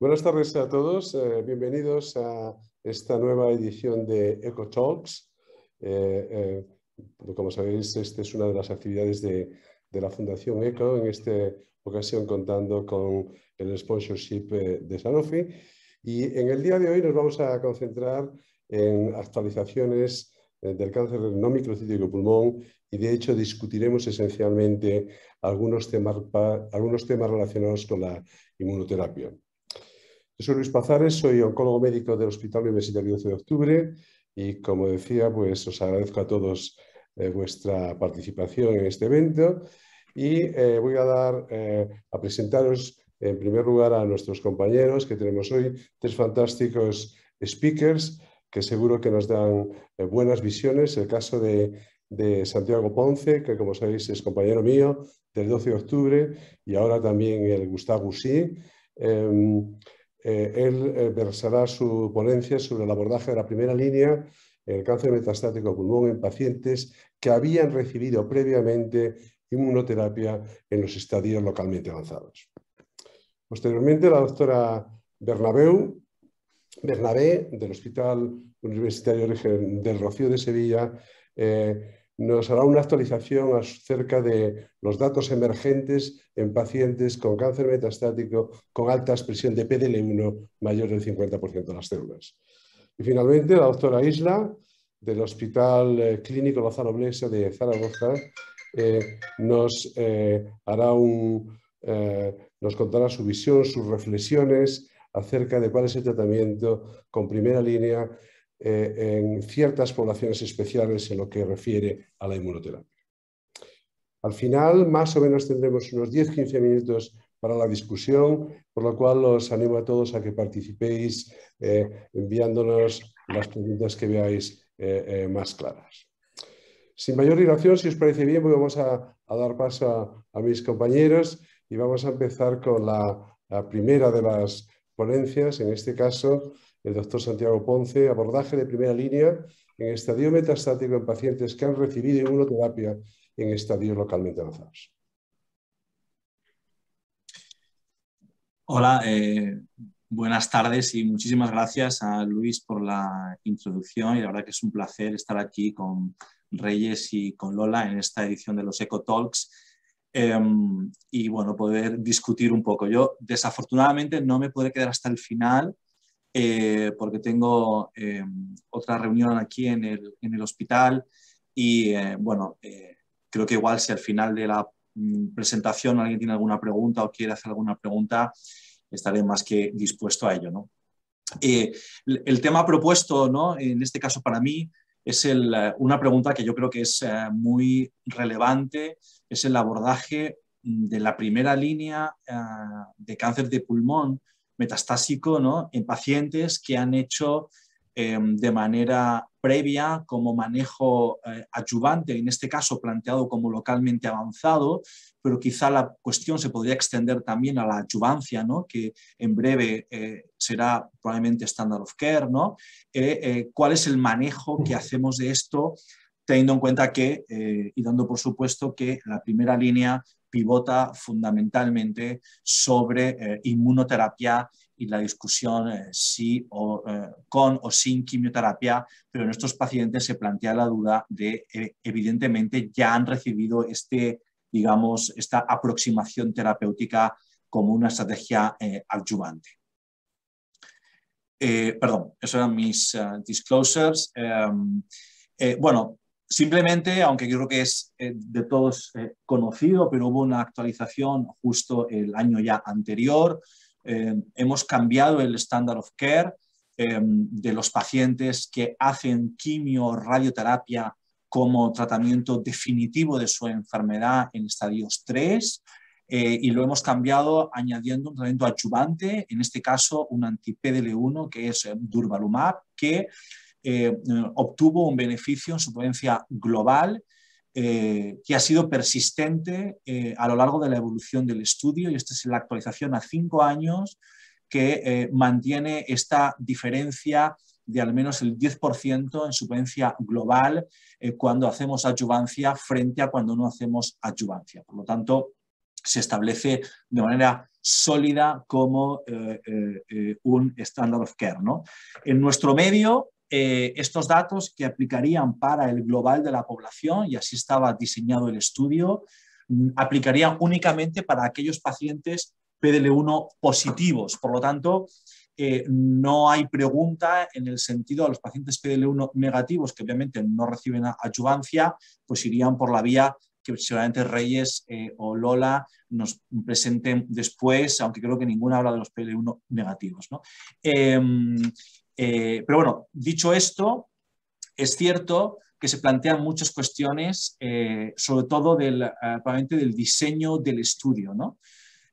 Buenas tardes a todos, eh, bienvenidos a esta nueva edición de Eco Talks. Eh, eh, como sabéis, esta es una de las actividades de, la Fundación ECO, en esta ocasión contando con el sponsorship de Sanofi. Y en el día de hoy nos vamos a concentrar en actualizaciones del cáncer no microcítico pulmón y de hecho discutiremos esencialmente algunos temas, algunos temas relacionados con la inmunoterapia. Yo soy Luis Pazares, soy oncólogo médico del Hospital Universitario 12 de Octubre y como decía, pues os agradezco a todos eh, vuestra participación en este evento y eh, voy a dar eh, a presentaros en primer lugar a nuestros compañeros que tenemos hoy, tres fantásticos speakers que seguro que nos dan buenas visiones. El caso de, de Santiago Ponce, que como sabéis es compañero mío del 12 de octubre y ahora también el Gustavo Sí. Em, eh, él eh, versará su ponencia sobre el abordaje de la primera línea el cáncer metastático pulmón en pacientes que habían recibido previamente inmunoterapia en los estadios localmente avanzados. Posteriormente, la doctora Bernabeu, Bernabé, del Hospital Universitario del Rocío de Sevilla, eh, nos hará una actualización acerca de los datos emergentes en pacientes con cáncer metastático con alta expresión de PDL1 mayor del 50% de las células. Y finalmente, la doctora Isla, del Hospital eh, Clínico Lozano Blesa de Zaragoza, eh, nos, eh, hará un, nos contará su visión, sus reflexiones acerca de cuál es el tratamiento con primera línea eh, en ciertas poblaciones especiales en lo que refiere a la inmunoterapia. Al final, más o menos tendremos unos 10-15 minutos para la discusión, por lo cual os animo a todos a que participéis eh, enviándonos las preguntas que veáis eh, más claras. Sin mayor dilación, si os parece bien, pues vamos a, dar paso a, mis compañeros y vamos a empezar con la primera de las ponencias, en este caso el doctor Santiago Ponce, abordaje de primera línea en estadio metastático en pacientes que han recibido inmunoterapia en estadios localmente avanzados. Hola, eh, buenas tardes y muchísimas gracias a Luis por la introducción y la verdad que es un placer estar aquí con Reyes y con Lola en esta edición de los Eco Talks em, y bueno, poder discutir un poco. Yo desafortunadamente no me podré quedar hasta el final eh, porque tengo eh, otra reunión aquí en el, en el hospital y eh, bueno, creo que igual si al final de la mm, presentación alguien tiene alguna pregunta o quiere hacer alguna pregunta, estaré más que dispuesto a ello. ¿no? el tema propuesto, ¿no? en este caso para mí, es el, una pregunta que yo creo que es muy relevante, es el abordaje mm, de la primera línea de cáncer de pulmón metastásico ¿no? en pacientes que han hecho em, de manera previa como manejo eh, adyuvante, en este caso planteado como localmente avanzado, pero quizá la cuestión se podría extender también a la adyuvancia, ¿no? que en breve eh, será probablemente standard of care. ¿no? Eh, ¿Cuál es el manejo que hacemos de esto? teniendo en cuenta que, y dando por supuesto que la primera línea pivota fundamentalmente sobre eh, inmunoterapia y la discusión eh, si o, eh, con o sin quimioterapia, pero en estos pacientes se plantea la duda de, evidentemente, ya han recibido este, digamos, esta aproximación terapéutica como una estrategia adyuvante. perdón, esos eran mis disclosures. Em, bueno, Simplemente, aunque creo que es eh, de todos eh, conocido, pero hubo una actualización justo el año ya anterior, eh, hemos cambiado el standard of care de los pacientes que hacen quimio radioterapia como tratamiento definitivo de su enfermedad en estadios 3 y lo hemos cambiado añadiendo un tratamiento adyuvante, en este caso un anti-PDL1 que es Durvalumab, que eh, obtuvo un beneficio en su potencia global eh, que ha sido persistente eh, a lo largo de la evolución del estudio y esta es la actualización a cinco años que mantiene esta diferencia de al menos el 10% en su potencia global cuando hacemos adyuvancia frente a cuando no hacemos adyuvancia. Por lo tanto, se establece de manera sólida como un estándar of care. ¿no? En nuestro medio, estos datos que aplicarían para el global de la población, y así estaba diseñado el estudio, mm, aplicarían únicamente para aquellos pacientes PDL1 positivos. Por lo tanto, no hay pregunta en el sentido de los pacientes PDL1 negativos, que obviamente no reciben adyuvancia, pues irían por la vía que seguramente Reyes eh, o Lola nos presenten después, aunque creo que ninguna habla de los PL1 negativos. Em, eh, pero bueno, dicho esto, es cierto que se plantean muchas cuestiones, eh, sobre todo del, del diseño del estudio.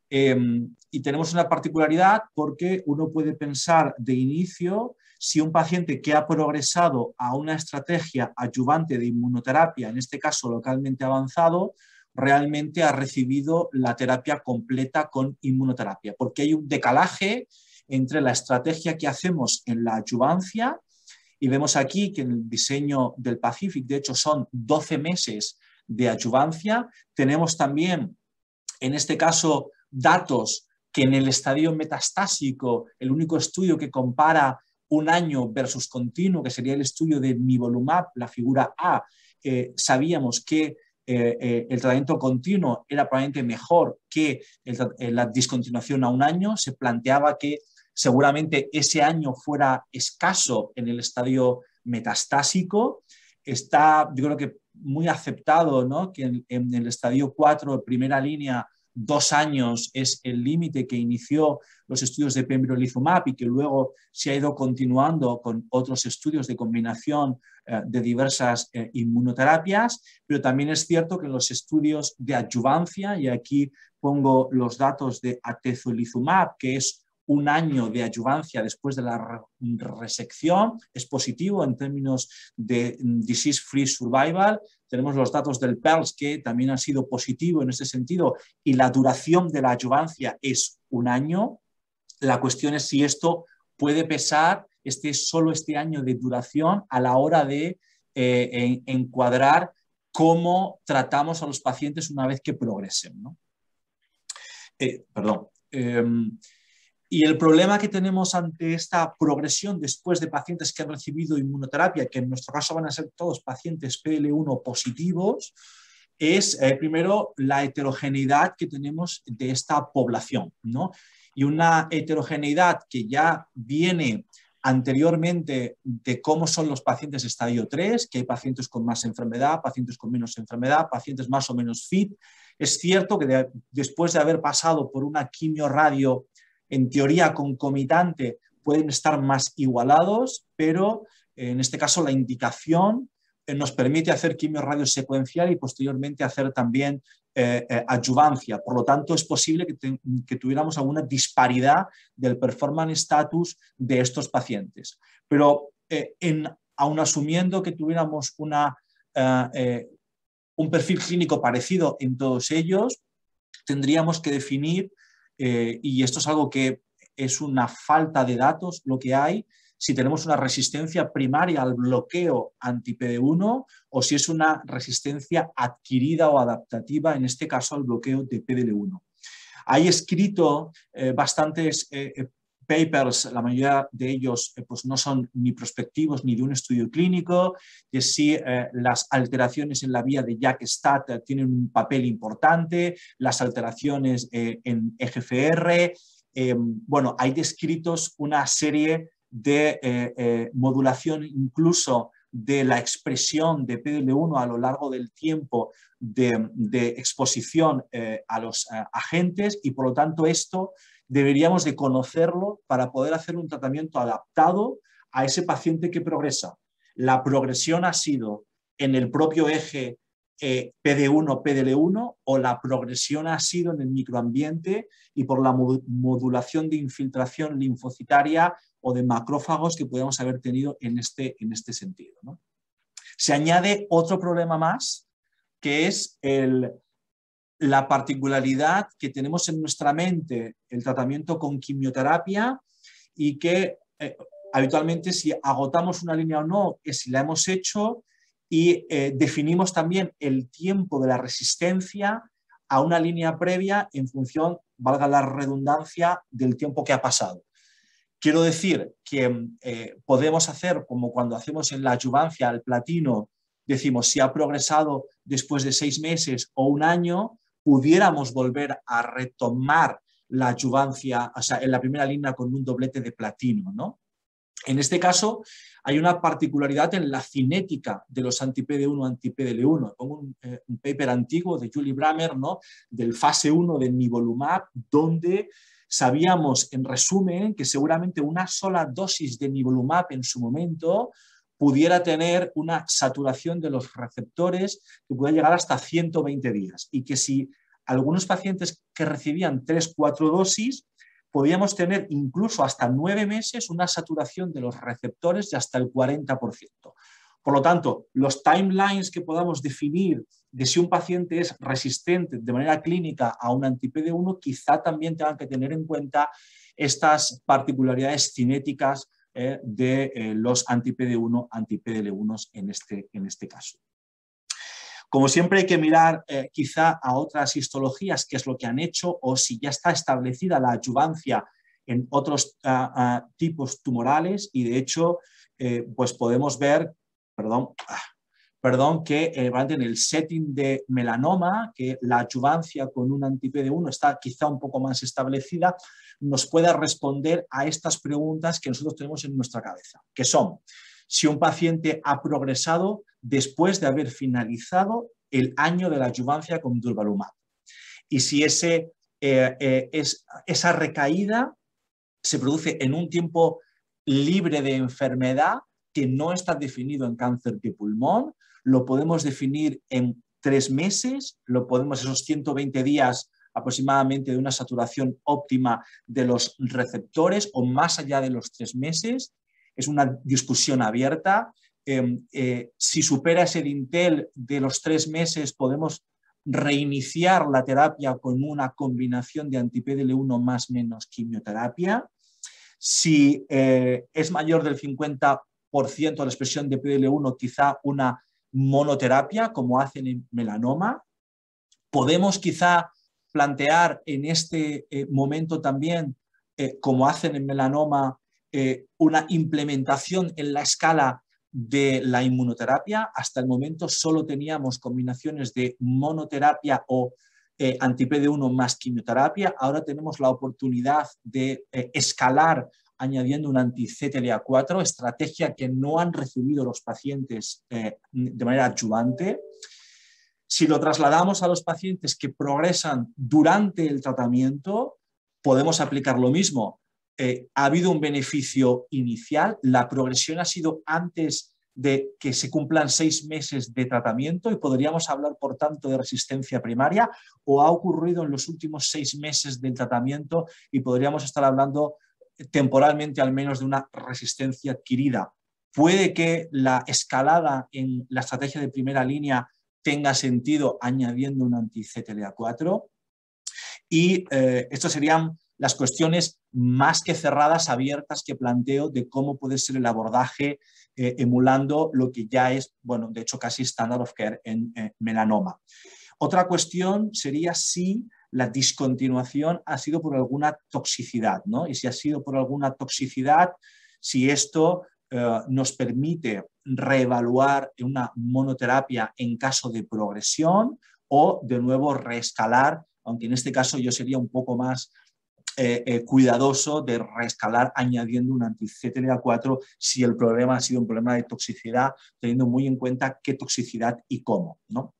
Em, y tenemos una particularidad porque uno puede pensar de inicio si un paciente que ha progresado a una estrategia adyuvante de inmunoterapia, en este caso localmente avanzado, realmente ha recibido la terapia completa con inmunoterapia, porque hay un decalaje entre la estrategia que hacemos en la adyuvancia, y vemos aquí que en el diseño del Pacific, de hecho, son 12 meses de adyuvancia. Tenemos también, en este caso, datos que en el estadio metastásico, el único estudio que compara un año versus continuo, que sería el estudio de nivolumab, la figura A, eh, sabíamos que eh, eh, el tratamiento continuo era probablemente mejor que la discontinuación a un año, se planteaba que seguramente ese año fuera escaso en el estadio metastásico. Está, yo creo que muy aceptado ¿no? que en, el estadio 4, primera línea, dos años es el límite que inició los estudios de pembrolizumab y que luego se ha ido continuando con otros estudios de combinación eh, de diversas eh, inmunoterapias, pero también es cierto que en los estudios de adyuvancia, y aquí pongo los datos de atezolizumab, que es un año de adyuvancia después de la resección es positivo en términos de mm, disease-free survival. Tenemos los datos del PERLS que también han sido positivo en este sentido y la duración de la adyuvancia es un año. La cuestión es si esto puede pesar este, solo este año de duración a la hora de eh, encuadrar cómo tratamos a los pacientes una vez que progresen. Eh, perdón. Em, y el problema que tenemos ante esta progresión después de pacientes que han recibido inmunoterapia, que en nuestro caso van a ser todos pacientes PL1 positivos, es eh, primero la heterogeneidad que tenemos de esta población, ¿no? Y una heterogeneidad que ya viene anteriormente de cómo son los pacientes estadio 3, que hay pacientes con más enfermedad, pacientes con menos enfermedad, pacientes más o menos fit. Es cierto que después de haber pasado por una quimio radio en teoría concomitante pueden estar más igualados, pero eh, en este caso la indicación eh, nos permite hacer quimio secuencial y posteriormente hacer también eh, adyuvancia. Por lo tanto, es posible que, tuviéramos alguna disparidad del performance status de estos pacientes. Pero en, aun asumiendo que tuviéramos un perfil clínico parecido en todos ellos, tendríamos que definir eh, y esto es algo que es una falta de datos lo que hay, si tenemos una resistencia primaria al bloqueo anti-PD1 o si es una resistencia adquirida o adaptativa, en este caso al bloqueo de PDL1. Hay escrito eh, bastantes eh, papers, la mayoría de ellos pues no son ni prospectivos ni de un estudio clínico, que sí las alteraciones en la vía de JAK-STAT tienen un papel importante, las alteraciones en EGFR, bueno, hay descritos una serie de modulación incluso de la expresión de PDL1 a lo largo del tiempo de, exposición a los agentes y por lo tanto esto deberíamos de conocerlo para poder hacer un tratamiento adaptado a ese paciente que progresa. La progresión ha sido en el propio eje eh, PD1, PDL1 o la progresión ha sido en el microambiente y por la modulación de infiltración linfocitaria o de macrófagos que podemos haber tenido en este, en este sentido. Se añade otro problema más, que es el, la particularidad que tenemos en nuestra mente el tratamiento con quimioterapia y que eh, habitualmente si agotamos una línea o no es si la hemos hecho y eh, definimos también el tiempo de la resistencia a una línea previa en función, valga la redundancia, del tiempo que ha pasado. Quiero decir que eh, podemos hacer como cuando hacemos en la adyuvancia al platino, decimos si ha progresado después de seis meses o un año, pudiéramos volver a retomar la adyuvancia, o sea, en la primera línea con un doblete de platino, ¿no? En este caso, hay una particularidad en la cinética de los anti-PD1 anti-PDL1. Pongo un, eh, un, paper antiguo de Julie Bramer, ¿no? del fase 1 del nivolumab, donde sabíamos, en resumen, que seguramente una sola dosis de nivolumab en su momento pudiera tener una saturación de los receptores que pueda llegar hasta 120 días y que si algunos pacientes que recibían 3-4 dosis podíamos tener incluso hasta 9 meses una saturación de los receptores de hasta el 40%. Por lo tanto, los timelines que podamos definir de si un paciente es resistente de manera clínica a un anti-PD1, quizá también tengan que tener en cuenta estas particularidades cinéticas eh, de eh, los anti-PD1, anti-PDL1 en este, en este caso. Como siempre hay que mirar eh, quizá a otras histologías, qué es lo que han hecho o si ya está establecida la adyuvancia en otros ah, ah, tipos tumorales y de hecho pues podemos ver perdón, ah, perdón, que eh, en el setting de melanoma, que la adyuvancia con un anti-PD1 está quizá un poco más establecida, nos pueda responder a estas preguntas que nosotros tenemos en nuestra cabeza, que son si un paciente ha progresado después de haber finalizado el año de la adyuvancia con durvalumab y si ese, eh, eh, es, esa recaída se produce en un tiempo libre de enfermedad que no está definido en cáncer de pulmón, lo podemos definir en tres meses, lo podemos esos 120 días aproximadamente de una saturación óptima de los receptores o más allá de los tres meses. Es una discusión abierta. Em, eh, si supera ese dintel de los tres meses, podemos reiniciar la terapia con una combinación de anti-PDL1 más menos quimioterapia. Si eh, es mayor del 50 de la expresión de PDL1, quizá una monoterapia, como hacen en melanoma. Podemos quizá plantear en este eh, momento también, eh, como hacen en melanoma, eh, una implementación en la escala de la inmunoterapia. Hasta el momento solo teníamos combinaciones de monoterapia o anti-PD1 más quimioterapia. Ahora tenemos la oportunidad de escalar añadiendo un anti-CTLA4, estrategia que no han recibido los pacientes eh, de manera adyuvante. Si lo trasladamos a los pacientes que progresan durante el tratamiento, podemos aplicar lo mismo. Eh, ha habido un beneficio inicial, la progresión ha sido antes de que se cumplan seis meses de tratamiento y podríamos hablar, por tanto, de resistencia primaria o ha ocurrido en los últimos seis meses del tratamiento y podríamos estar hablando temporalmente al menos de una resistencia adquirida. Puede que la escalada en la estrategia de primera línea tenga sentido añadiendo un anti-CTLA4 y eh, estas serían las cuestiones más que cerradas, abiertas que planteo de cómo puede ser el abordaje eh, emulando lo que ya es, bueno, de hecho casi standard of care en eh, melanoma. Otra cuestión sería si la discontinuación ha sido por alguna toxicidad, ¿no? Y si ha sido por alguna toxicidad, si esto eh, nos permite reevaluar una monoterapia en caso de progresión o de nuevo reescalar, aunque en este caso yo sería un poco más eh, eh, cuidadoso de reescalar añadiendo un anti-CTLA4 si el problema ha sido un problema de toxicidad, teniendo muy en cuenta qué toxicidad y cómo. ¿no?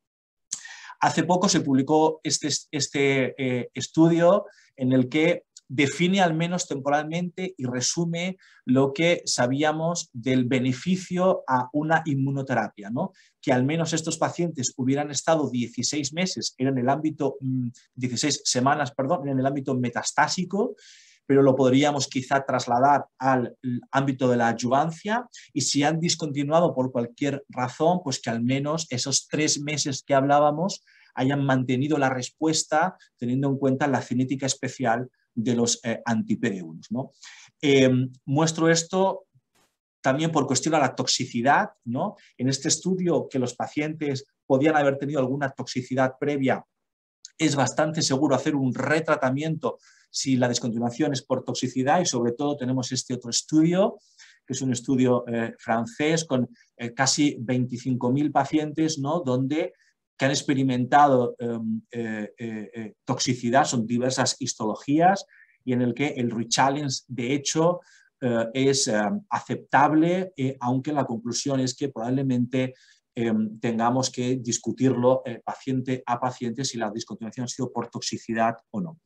Hace poco se publicó este, este eh, estudio en el que define al menos temporalmente y resume lo que sabíamos del beneficio a una inmunoterapia, ¿no? que al menos estos pacientes hubieran estado 16 meses, en el ámbito, 16 mm, semanas, perdón, en el ámbito metastásico, pero lo podríamos quizá trasladar al ámbito de la adyuvancia y si han discontinuado por cualquier razón, pues que al menos esos tres meses que hablábamos hayan mantenido la respuesta teniendo en cuenta la cinética especial de los eh, ¿no? Eh, muestro esto también por cuestión a la toxicidad. ¿no? En este estudio que los pacientes podían haber tenido alguna toxicidad previa es bastante seguro hacer un retratamiento si la descontinuación es por toxicidad y sobre todo tenemos este otro estudio, que es un estudio eh, francés con eh, casi 25.000 pacientes, ¿no? donde que han experimentado em, eh, toxicidad, son diversas histologías, y en el que el rechallenge, de hecho, es em, aceptable, aunque la conclusión es que probablemente em, tengamos que discutirlo paciente a paciente si la discontinuación ha sido por toxicidad o no.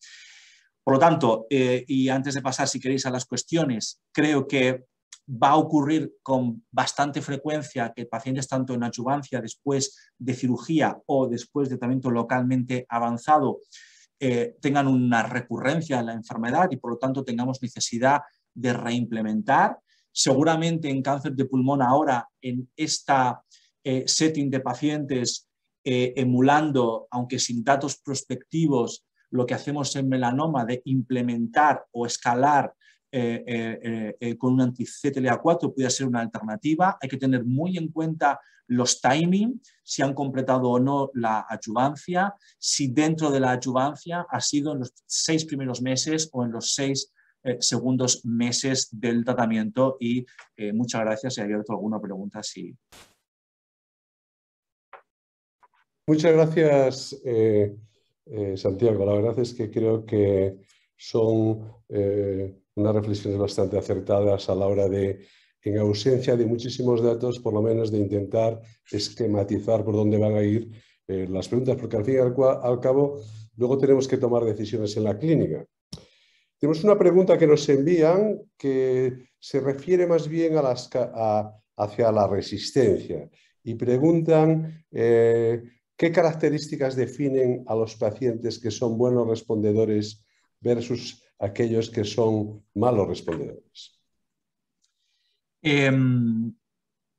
Por lo tanto, eh, y antes de pasar, si queréis, a las cuestiones, creo que va a ocurrir con bastante frecuencia que pacientes tanto en adyuvancia después de cirugía o después de tratamiento localmente avanzado eh, tengan una recurrencia en la enfermedad y por lo tanto tengamos necesidad de reimplementar. Seguramente en cáncer de pulmón ahora, en esta eh, setting de pacientes, emulando, aunque sin datos prospectivos, lo que hacemos en melanoma de implementar o escalar eh, eh, eh, con un anti-CTLA4 puede ser una alternativa. Hay que tener muy en cuenta los timing, si han completado o no la adyuvancia, si dentro de la adyuvancia ha sido en los seis primeros meses o en los seis segundos meses del tratamiento. Y muchas gracias. Si hay abierto alguna pregunta, sí. Muchas gracias. Eh, Santiago. La verdad es que creo que son eh, unas reflexiones bastante acertadas a la hora de, en ausencia de muchísimos datos, por lo menos de intentar esquematizar por dónde van a ir eh, las preguntas, porque al fin y al, cabo luego tenemos que tomar decisiones en la clínica. Tenemos una pregunta que nos envían que se refiere más bien hacia la resistencia y preguntan ¿Qué características definen a los pacientes que son buenos respondedores versus aquellos que son malos respondedores? Em,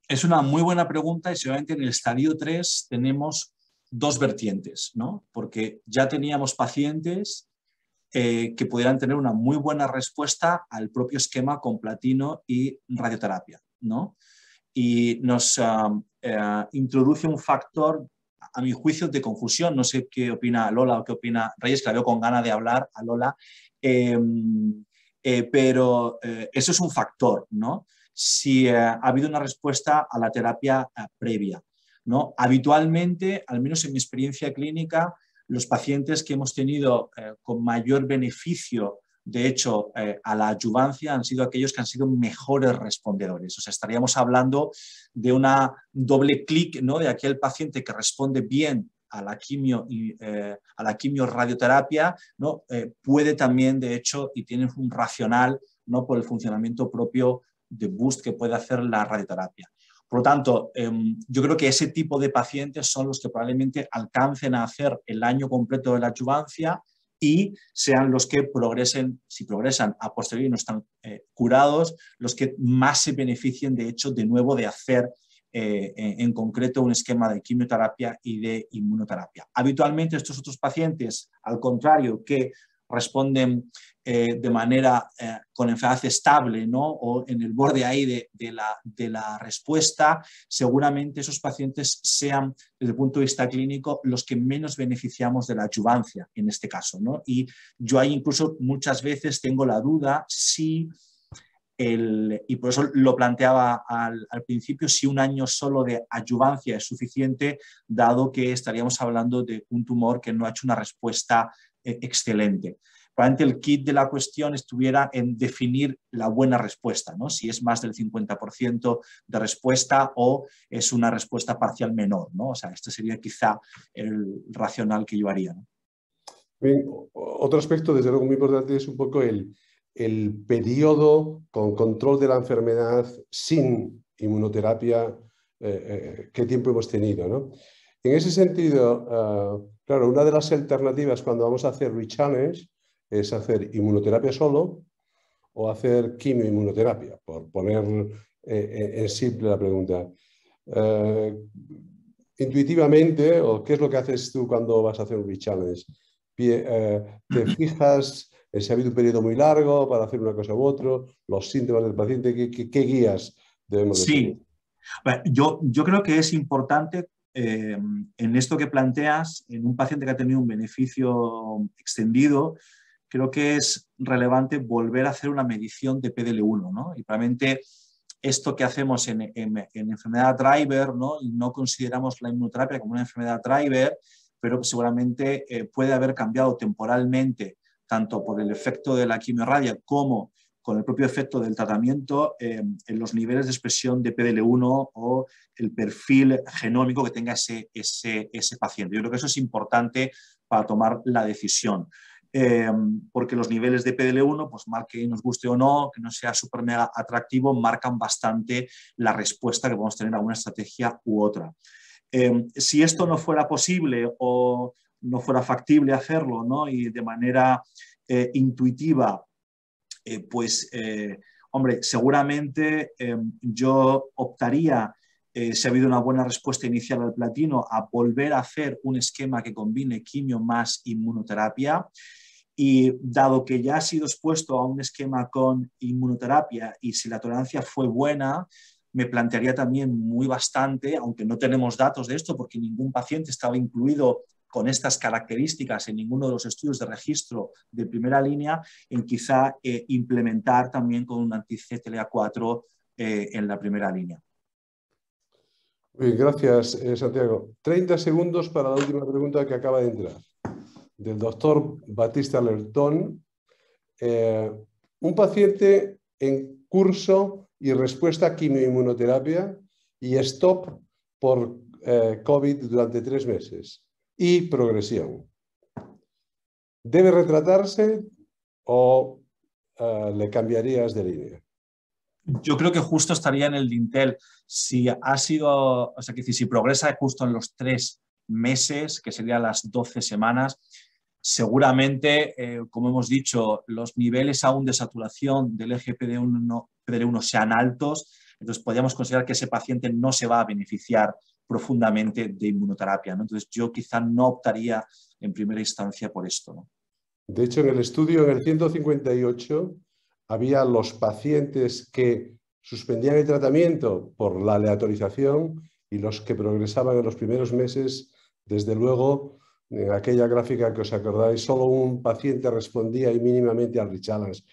es una muy buena pregunta y seguramente en el estadio 3 tenemos dos vertientes, ¿no? porque ya teníamos pacientes eh, que pudieran tener una muy buena respuesta al propio esquema con platino y radioterapia. ¿no? Y nos eh, introduce un factor a mi juicio, de confusión. No sé qué opina Lola o qué opina Reyes, que la veo con ganas de hablar a Lola. Em, eh, pero eh, eso es un factor, ¿no? Si eh, ha habido una respuesta a la terapia previa, ¿no? Habitualmente, al menos en mi experiencia clínica, los pacientes que hemos tenido con mayor beneficio de hecho, eh, a la adyuvancia han sido aquellos que han sido mejores respondedores. O sea, estaríamos hablando de una doble clic ¿no? de aquel paciente que responde bien a la quimio y eh, a la quimio radioterapia, ¿no? Eh, puede también, de hecho, y tiene un racional ¿no? por el funcionamiento propio de boost que puede hacer la radioterapia. Por lo tanto, em, yo creo que ese tipo de pacientes son los que probablemente alcancen a hacer el año completo de la adyuvancia y sean los que progresen, si progresan a posteriori y no están eh, curados, los que más se beneficien de hecho de nuevo de hacer eh, en concreto un esquema de quimioterapia y de inmunoterapia. Habitualmente estos otros pacientes, al contrario, que responden eh, de manera eh, con enfermedad estable ¿no? o en el borde ahí de, la, de, la, respuesta, seguramente esos pacientes sean, desde el punto de vista clínico, los que menos beneficiamos de la adyuvancia en este caso. ¿no? Y yo ahí incluso muchas veces tengo la duda si... El, y por eso lo planteaba al, al, principio, si un año solo de adyuvancia es suficiente, dado que estaríamos hablando de un tumor que no ha hecho una respuesta excelente. Probablemente el kit de la cuestión estuviera en definir la buena respuesta, ¿no? si es más del 50% de respuesta o es una respuesta parcial menor. ¿no? O sea, este sería quizá el racional que yo haría. otro aspecto, desde luego, muy importante es un poco el, el periodo con control de la enfermedad sin inmunoterapia, eh, eh, qué tiempo hemos tenido. ¿no? En ese sentido, ah, claro, una de las alternativas cuando vamos a hacer rechallenge es hacer inmunoterapia solo o hacer quimioinmunoterapia, por poner eh, eh, en simple la pregunta. Eh, intuitivamente, o qué es lo que haces tú cuando vas a hacer un rechallenge? ¿Te fijas en si ha habido un periodo muy largo para hacer una cosa u otra? ¿Los síntomas del paciente? ¿Qué, guías debemos Sí. Yo, yo creo que es importante en esto que planteas, en un paciente que ha tenido un beneficio extendido, creo que es relevante volver a hacer una medición de PDL1, ¿no? Y probablemente esto que hacemos en, enfermedad driver, ¿no? Y no consideramos la inmunoterapia como una enfermedad driver, pero seguramente eh, puede haber cambiado temporalmente, tanto por el efecto de la quimiorradia como con el propio efecto del tratamiento eh, en los niveles de expresión de PDL1 o el perfil genómico que tenga ese, ese, ese paciente. Yo creo que eso es importante para tomar la decisión. Eh, porque los niveles de PDL1, pues mal que nos guste o no, que no sea súper mega atractivo, marcan bastante la respuesta que podemos tener a una estrategia u otra. Eh, si esto no fuera posible o no fuera factible hacerlo, ¿no? y de manera intuitiva, pues, hombre, seguramente yo optaría si ha habido una buena respuesta inicial al platino, a volver a hacer un esquema que combine quimio más inmunoterapia. Y dado que ya ha sido expuesto a un esquema con inmunoterapia y si la tolerancia fue buena, me plantearía también muy bastante, aunque no tenemos datos de esto porque ningún paciente estaba incluido con estas características en ninguno de los estudios de registro de primera línea, en quizá eh, implementar también con un anti-CTLA4 eh, en la primera línea. gracias, eh, Santiago. 30 segundos para la última pregunta que acaba de entrar del doctor Batista Lertón, un paciente en curso y respuesta a quimioinmunoterapia y stop por COVID durante tres meses y progresión. ¿Debe retratarse o eh, le cambiarías de línea? Yo creo que justo estaría en el dintel. Si ha sido, o sea, que si progresa justo en los tres meses, que serían las 12 semanas, Seguramente, eh, como hemos dicho, los niveles aún de saturación del eje PD1, sean altos, entonces podríamos considerar que ese paciente no se va a beneficiar profundamente de inmunoterapia. Entonces yo quizá no optaría en primera instancia por esto. De hecho, en el estudio, en el 158, había los pacientes que suspendían el tratamiento por la aleatorización y los que progresaban en los primeros meses, desde luego, en aquella gráfica que os acordáis, solo un paciente respondía y mínimamente al rechallenge.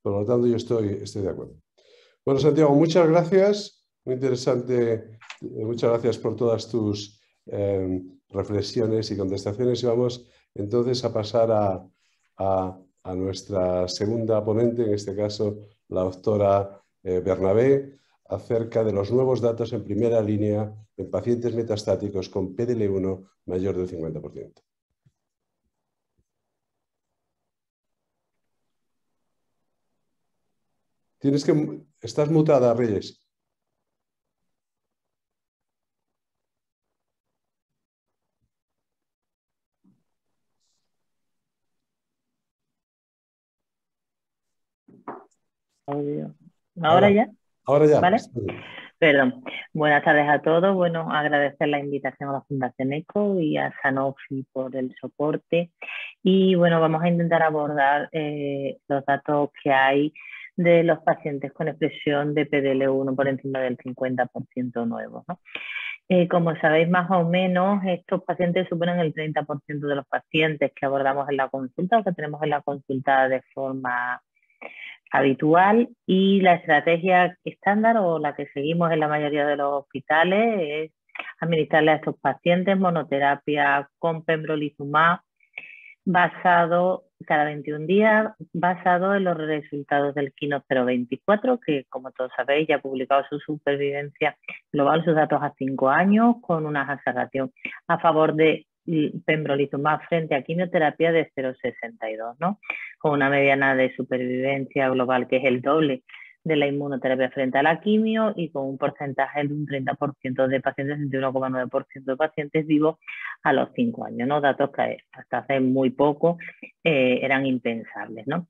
Por lo tanto, yo estoy, estoy de acuerdo. Bueno, Santiago, muchas gracias. Muy interesante. Eh, muchas gracias por todas tus eh, reflexiones y contestaciones. Y vamos entonces a pasar a, a, nuestra segunda ponente, en este caso la doctora eh, Bernabé, acerca de los nuevos datos en primera línea en pacientes metastáticos con PDL1 mayor del 50%. Tienes que... Estás mutada, Reyes. ¿Ahora, ya? Ahora ya. ¿Vale? Perdón. Buenas tardes a todos. Bueno, agradecer la invitación a la Fundación ECO y a Sanofi por el soporte. Y bueno, vamos a intentar abordar eh, los datos que hay de los pacientes con expresión de PDL1 por encima del 50% nuevo. Eh, como sabéis, más o menos, estos pacientes suponen el 30% de los pacientes que abordamos en la consulta o que tenemos en la consulta de forma habitual y la estrategia estándar o la que seguimos en la mayoría de los hospitales es administrarle a estos pacientes monoterapia con pembrolizumab basado cada 21 días, basado en los resultados del Kino 024, que como todos sabéis ya ha publicado su supervivencia global, sus datos a 5 años, con una observación a favor de pembrolizumab frente a quimioterapia de 0,62, ¿no? Con una mediana de supervivencia global que es el doble de la inmunoterapia frente a la quimio y con un porcentaje de un 30% de pacientes, 1,9% de pacientes vivos a los 5 años, ¿no? Datos que hasta hace muy poco eh, eran impensables, ¿no?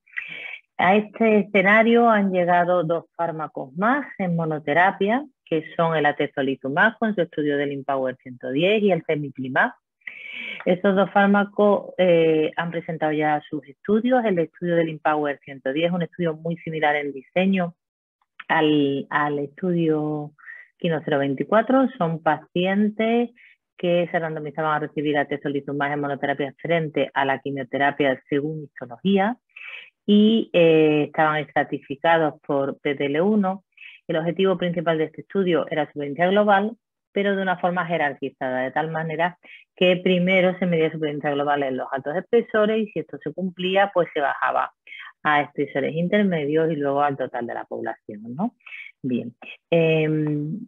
A este escenario han llegado dos fármacos más en monoterapia, que son el atezolizumab con su estudio del IMPOWER 110 y el cemiplimab. Estos dos fármacos eh, han presentado ya sus estudios. El estudio del IMPOWER 110 es un estudio muy similar en diseño al, estudio Kino 024 son pacientes que se randomizaban a recibir atezolizumab en monoterapia frente a la quimioterapia según histología y eh, estaban estratificados por PTL1. El objetivo principal de este estudio era supervivencia global, pero de una forma jerarquizada, de tal manera que primero se medía supervivencia global en los altos expresores y si esto se cumplía, pues se bajaba a expresores intermedios y luego al total de la población. ¿no? Bien. Em,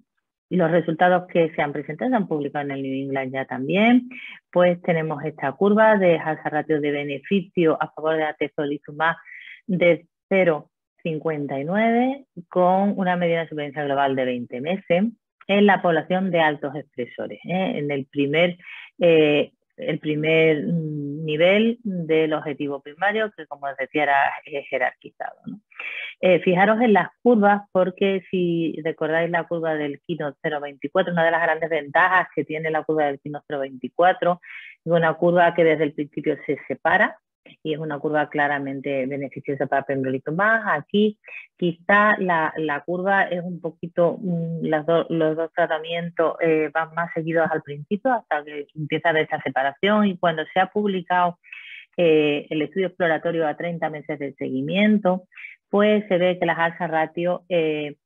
los resultados que se han presentado se han publicado en el New England ya también. Pues tenemos esta curva de alza ratio de beneficio a favor de atezolizumab de 0,59 con una medida de supervivencia global de 20 meses en la población de altos expresores. ¿eh? En el primer eh, el primer mm, nivel del objetivo primario, que como decía era jerarquizado. Eh, fijaros en las curvas, porque si recordáis la curva del Kino 024, una de las grandes ventajas que tiene la curva del Kino 024 es una curva que desde el principio se separa, y es una curva claramente beneficiosa para pembrolizumab. Aquí quizá la, curva es un poquito, mm, los dos tratamientos eh, van más seguidos al principio hasta que empieza esta separación y cuando se ha publicado eh, el estudio exploratorio a 30 meses de seguimiento, pues se ve que las alzas ratio eh,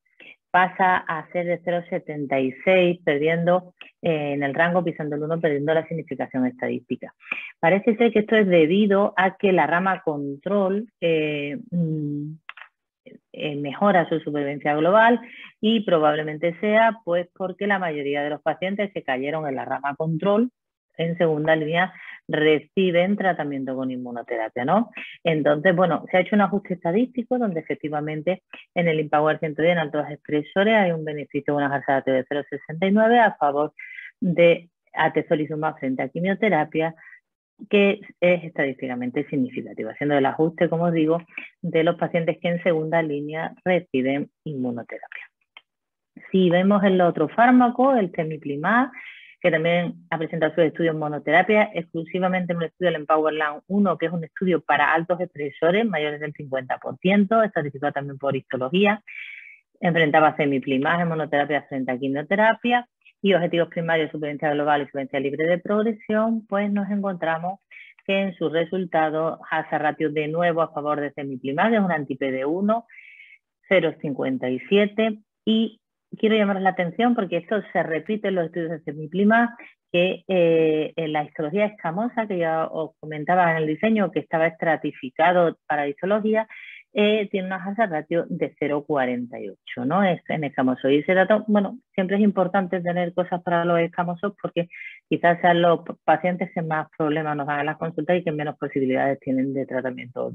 pasa a ser de 0,76, perdiendo eh, en el rango, pisando el 1, perdiendo la significación estadística. Parece ser que esto es debido a que la rama control eh, mm, eh, mejora su supervivencia global y probablemente sea pues porque la mayoría de los pacientes se cayeron en la rama control en segunda línea reciben tratamiento con inmunoterapia, ¿no? Entonces, bueno, se ha hecho un ajuste estadístico donde efectivamente en el Empower 110 en altos expresores hay un beneficio de una alza de 0,69 a favor de atezolizumab frente a quimioterapia que es estadísticamente significativo, haciendo el ajuste, como digo, de los pacientes que en segunda línea reciben inmunoterapia. Si vemos el otro fármaco, el temiplimab, que también ha presentado sus estudios en monoterapia, exclusivamente en un estudio del Empowerland 1, que es un estudio para altos expresores, mayores del 50%, estadístico también por histología, enfrentaba semiplimaz en monoterapia frente a quimioterapia, y objetivos primarios, supervivencia global y supervivencia libre de progresión, pues nos encontramos que en sus resultados hace ratio de nuevo a favor de semiplimaz, que es un anti-PD1, 0,57, y quiero llamar la atención porque esto se repite en los estudios de semiclima, que eh, la histología escamosa, que ya os comentaba en el diseño, que estaba estratificado para histología, eh, tiene una alza ratio de 0,48, ¿no? Es en escamoso. Y ese dato, bueno, siempre es importante tener cosas para los escamosos porque quizás sean los pacientes que más problemas nos dan las consultas y que menos posibilidades tienen de tratamiento.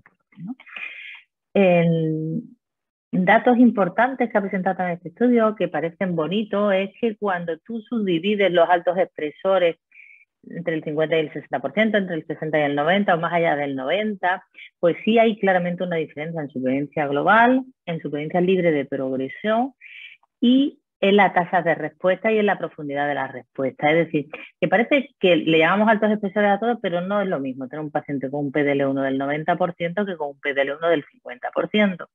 Datos importantes que ha presentado en este estudio que parecen bonitos es que cuando tú subdivides los altos expresores entre el 50 y el 60%, entre el 60 y el 90 o más allá del 90, pues sí hay claramente una diferencia en supervivencia global, en supervivencia libre de progresión y en la tasa de respuesta y en la profundidad de la respuesta. Es decir, que parece que le llamamos altos expresores a todos, pero no es lo mismo tener un paciente con un PDL1 del 90% que con un PDL1 del 50%.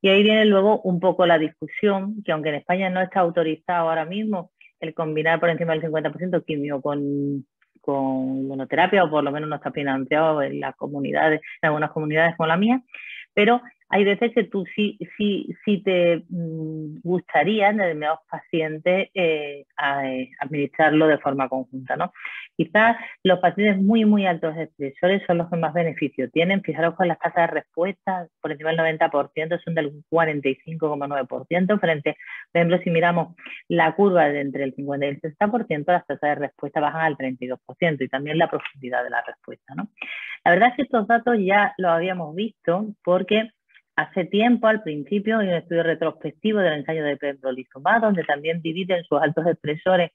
Y ahí viene luego un poco la discusión, que aunque en España no está autorizado ahora mismo el combinar por encima del 50% quimio con, con monoterapia, o por lo menos no está financiado en las comunidades, en algunas comunidades como la mía, pero hay veces que tú sí, sí, sí te mm, gustaría en determinados pacientes eh, eh, administrarlo de forma conjunta, ¿no? Quizás los pacientes muy, muy altos expresores son los que más beneficio tienen. Fijaros con las tasas de respuesta, por encima del 90%, son del 45,9%, frente, por ejemplo, si miramos la curva de entre el 50 y el 60%, las tasas de respuesta bajan al 32% y también la profundidad de la respuesta, ¿no? La verdad es que estos datos ya los habíamos visto porque Hace tiempo, al principio, hay un estudio retrospectivo del ensayo de pembrolizumab, donde también dividen sus altos expresores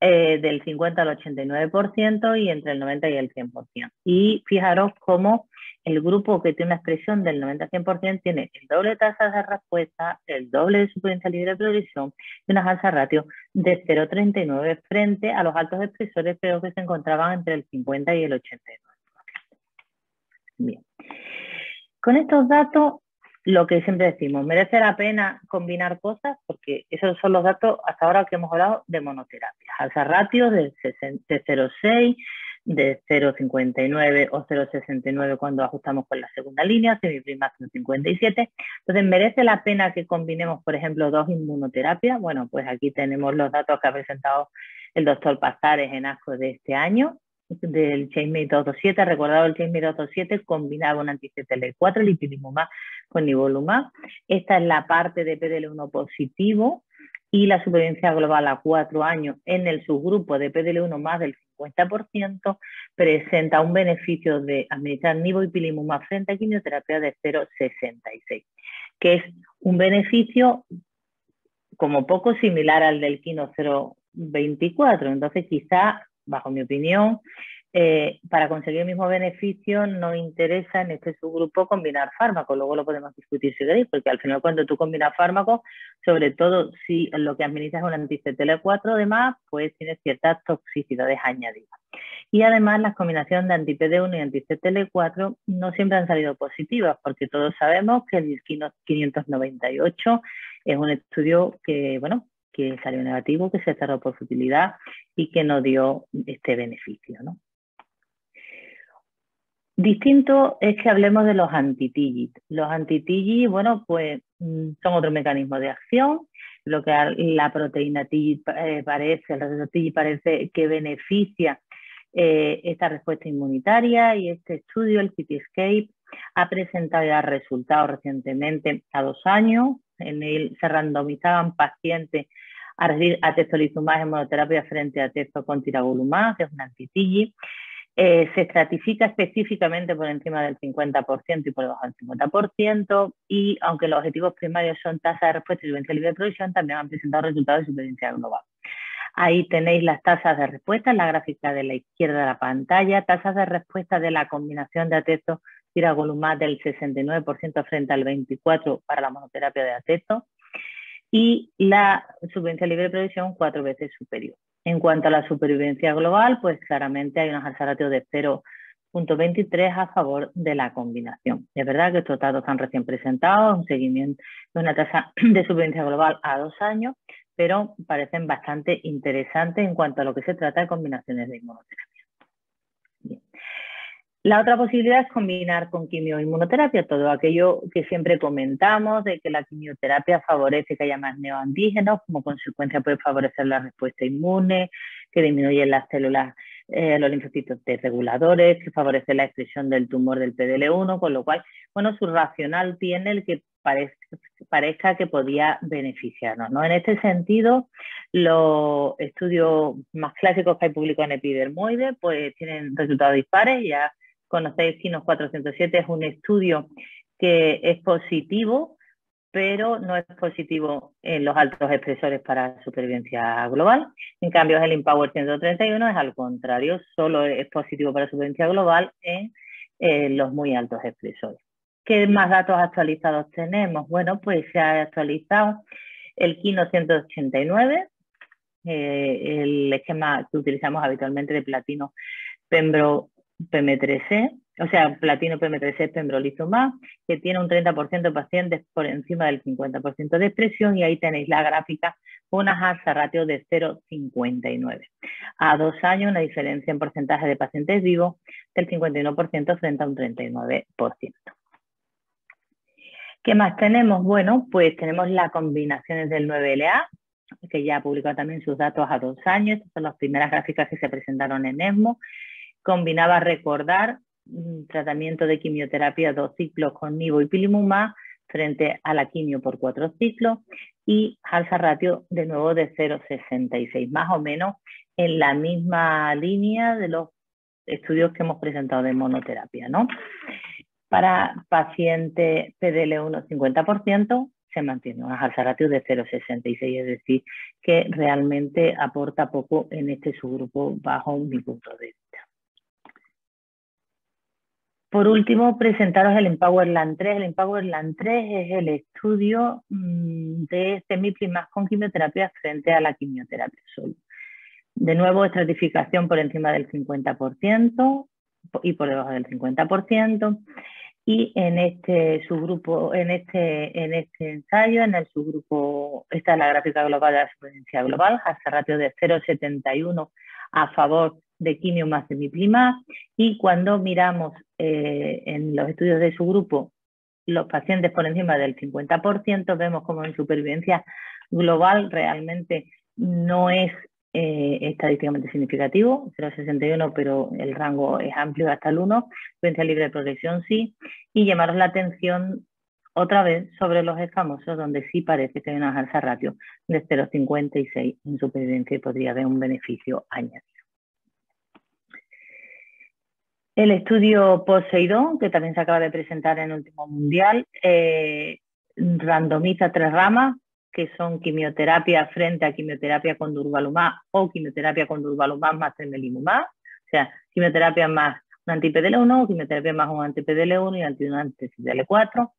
eh, del 50 al 89% y entre el 90 y el 100%. Y fijaros cómo el grupo que tiene una expresión del 90 al 100% tiene el doble de tasas de respuesta, el doble de supervivencia libre de progresión y una alza ratio de 0,39 frente a los altos expresores, pero que se encontraban entre el 50 y el 89%. Bien. Con estos datos, lo que siempre decimos, merece la pena combinar cosas porque esos son los datos hasta ahora que hemos hablado de monoterapia. alza ratios de, 0,6, de 0,59 o 0,69 cuando ajustamos con la segunda línea, semiprimas 0,57. Entonces, ¿merece la pena que combinemos, por ejemplo, dos inmunoterapias? Bueno, pues aquí tenemos los datos que ha presentado el doctor Pazares en ASCO de este año del ChainMate 227, recordado el ChainMate 227 combinaba un anti-CTL4, el ipilimumab con nivolumab. Esta es la parte de PDL1 positivo y la supervivencia global a cuatro años en el subgrupo de PDL1 más del 50% presenta un beneficio de administrar nivo frente a quimioterapia de 0,66, que es un beneficio como poco similar al del Kino 024. Entonces, quizá bajo mi opinión, eh, para conseguir el mismo beneficio no interesa en este subgrupo combinar fármacos, luego lo podemos discutir si queréis, porque al final cuando tú combinas fármacos, sobre todo si lo que administras es un anti-CTL4 además, pues tiene ciertas toxicidades añadidas. Y además las combinaciones de anti-PD1 y anti-CTL4 no siempre han salido positivas, porque todos sabemos que el 598 es un estudio que, bueno, que salió negativo, que se cerró por futilidad y que no dio este beneficio. Distinto es que hablemos de los anti Los anti bueno, pues mm, son otro mecanismo de acción. Lo que la proteína TIGIT eh, parece, el receptor TIGIT parece que beneficia eh, esta respuesta inmunitaria y este estudio, el Cityscape, ha presentado ya resultados recientemente a dos años. En él se randomizaban pacientes atezolizumab en monoterapia frente a testo con tiragolumab, que es un antitilli. Eh, se estratifica específicamente por encima del 50% y por debajo del 50%, y aunque los objetivos primarios son tasa de respuesta y supervivencia libre de producción, también han presentado resultados de supervivencia global. Ahí tenéis las tasas de respuesta la gráfica de la izquierda de la pantalla, tasas de respuesta de la combinación de atesto tiragolumab del 69% frente al 24% para la monoterapia de atesto y la supervivencia libre de producción cuatro veces superior. En cuanto a la supervivencia global, pues claramente hay una alza ratio de 0.23 a favor de la combinación. Es verdad que estos datos están recién presentados, un seguimiento de una tasa de supervivencia global a dos años, pero parecen bastante interesantes en cuanto a lo que se trata de combinaciones de inmunoterapia. La otra posibilidad es combinar con quimioinmunoterapia, todo aquello que siempre comentamos de que la quimioterapia favorece que haya más neoantígenos, como consecuencia puede favorecer la respuesta inmune, que disminuye las células, eh, los linfocitos T reguladores, que favorece la expresión del tumor del PDL1, con lo cual, bueno, su racional tiene el que parezca, que podía beneficiarnos. ¿no? En este sentido, los estudios más clásicos que hay publicados en epidermoide pues tienen resultados dispares, ya conocéis Kinos 407, es un estudio que es positivo, pero no es positivo en los altos expresores para supervivencia global. En cambio, el Empower 131 es al contrario, solo es positivo para supervivencia global en los muy altos expresores. ¿Qué más datos actualizados tenemos? Bueno, pues se ha actualizado el Kino 189, eh, el esquema que utilizamos habitualmente de platino pembro PM3C, o sea, platino PM3C pembrolizumab, que tiene un 30% de pacientes por encima del 50% de expresión y ahí tenéis la gráfica con una alza ratio de 0,59. A dos años una diferencia en porcentaje de pacientes vivos del 51% frente a un 39%. ¿Qué más tenemos? Bueno, pues tenemos las combinaciones del 9LA, que ya ha publicado también sus datos a dos años. Estas son las primeras gráficas que se presentaron en ESMO combinaba recordar tratamiento de quimioterapia dos ciclos con nivo y pilimumab frente a la quimio por cuatro ciclos y alza ratio de nuevo de 0,66, más o menos en la misma línea de los estudios que hemos presentado de monoterapia. ¿no? Para paciente PDL1 50% se mantiene una alza ratio de 0,66, es decir, que realmente aporta poco en este subgrupo bajo mi punto de vista. Por último, presentaros el Empowerland 3. El Empowerland 3 es el estudio mm, de semiprimas con quimioterapia frente a la quimioterapia solo. De nuevo, estratificación por encima del 50% y por debajo del 50%. y en este subgrupo, en este, en este ensayo, en el subgrupo, esta es la gráfica global de la supervivencia global, hace ratio de 0,71 a favor de quimio más semiplima y cuando miramos eh, en los estudios de su grupo los pacientes por encima del 50%, vemos como en supervivencia global realmente no es eh, estadísticamente significativo, 0,61, pero el rango es amplio hasta el 1, supervivencia libre de progresión sí, y llamaros la atención otra vez sobre los famosos, donde sí parece que hay una alza ratio de 0,56 en supervivencia y podría haber un beneficio añadido. El estudio Poseidón, que también se acaba de presentar en el último mundial, eh, randomiza tres ramas, que son quimioterapia frente a quimioterapia con durvalumab o quimioterapia con durvalumab más tremelimumab, o sea, quimioterapia más un anti-PDL1, quimioterapia más un anti-PDL1 y anti anti-PDL4.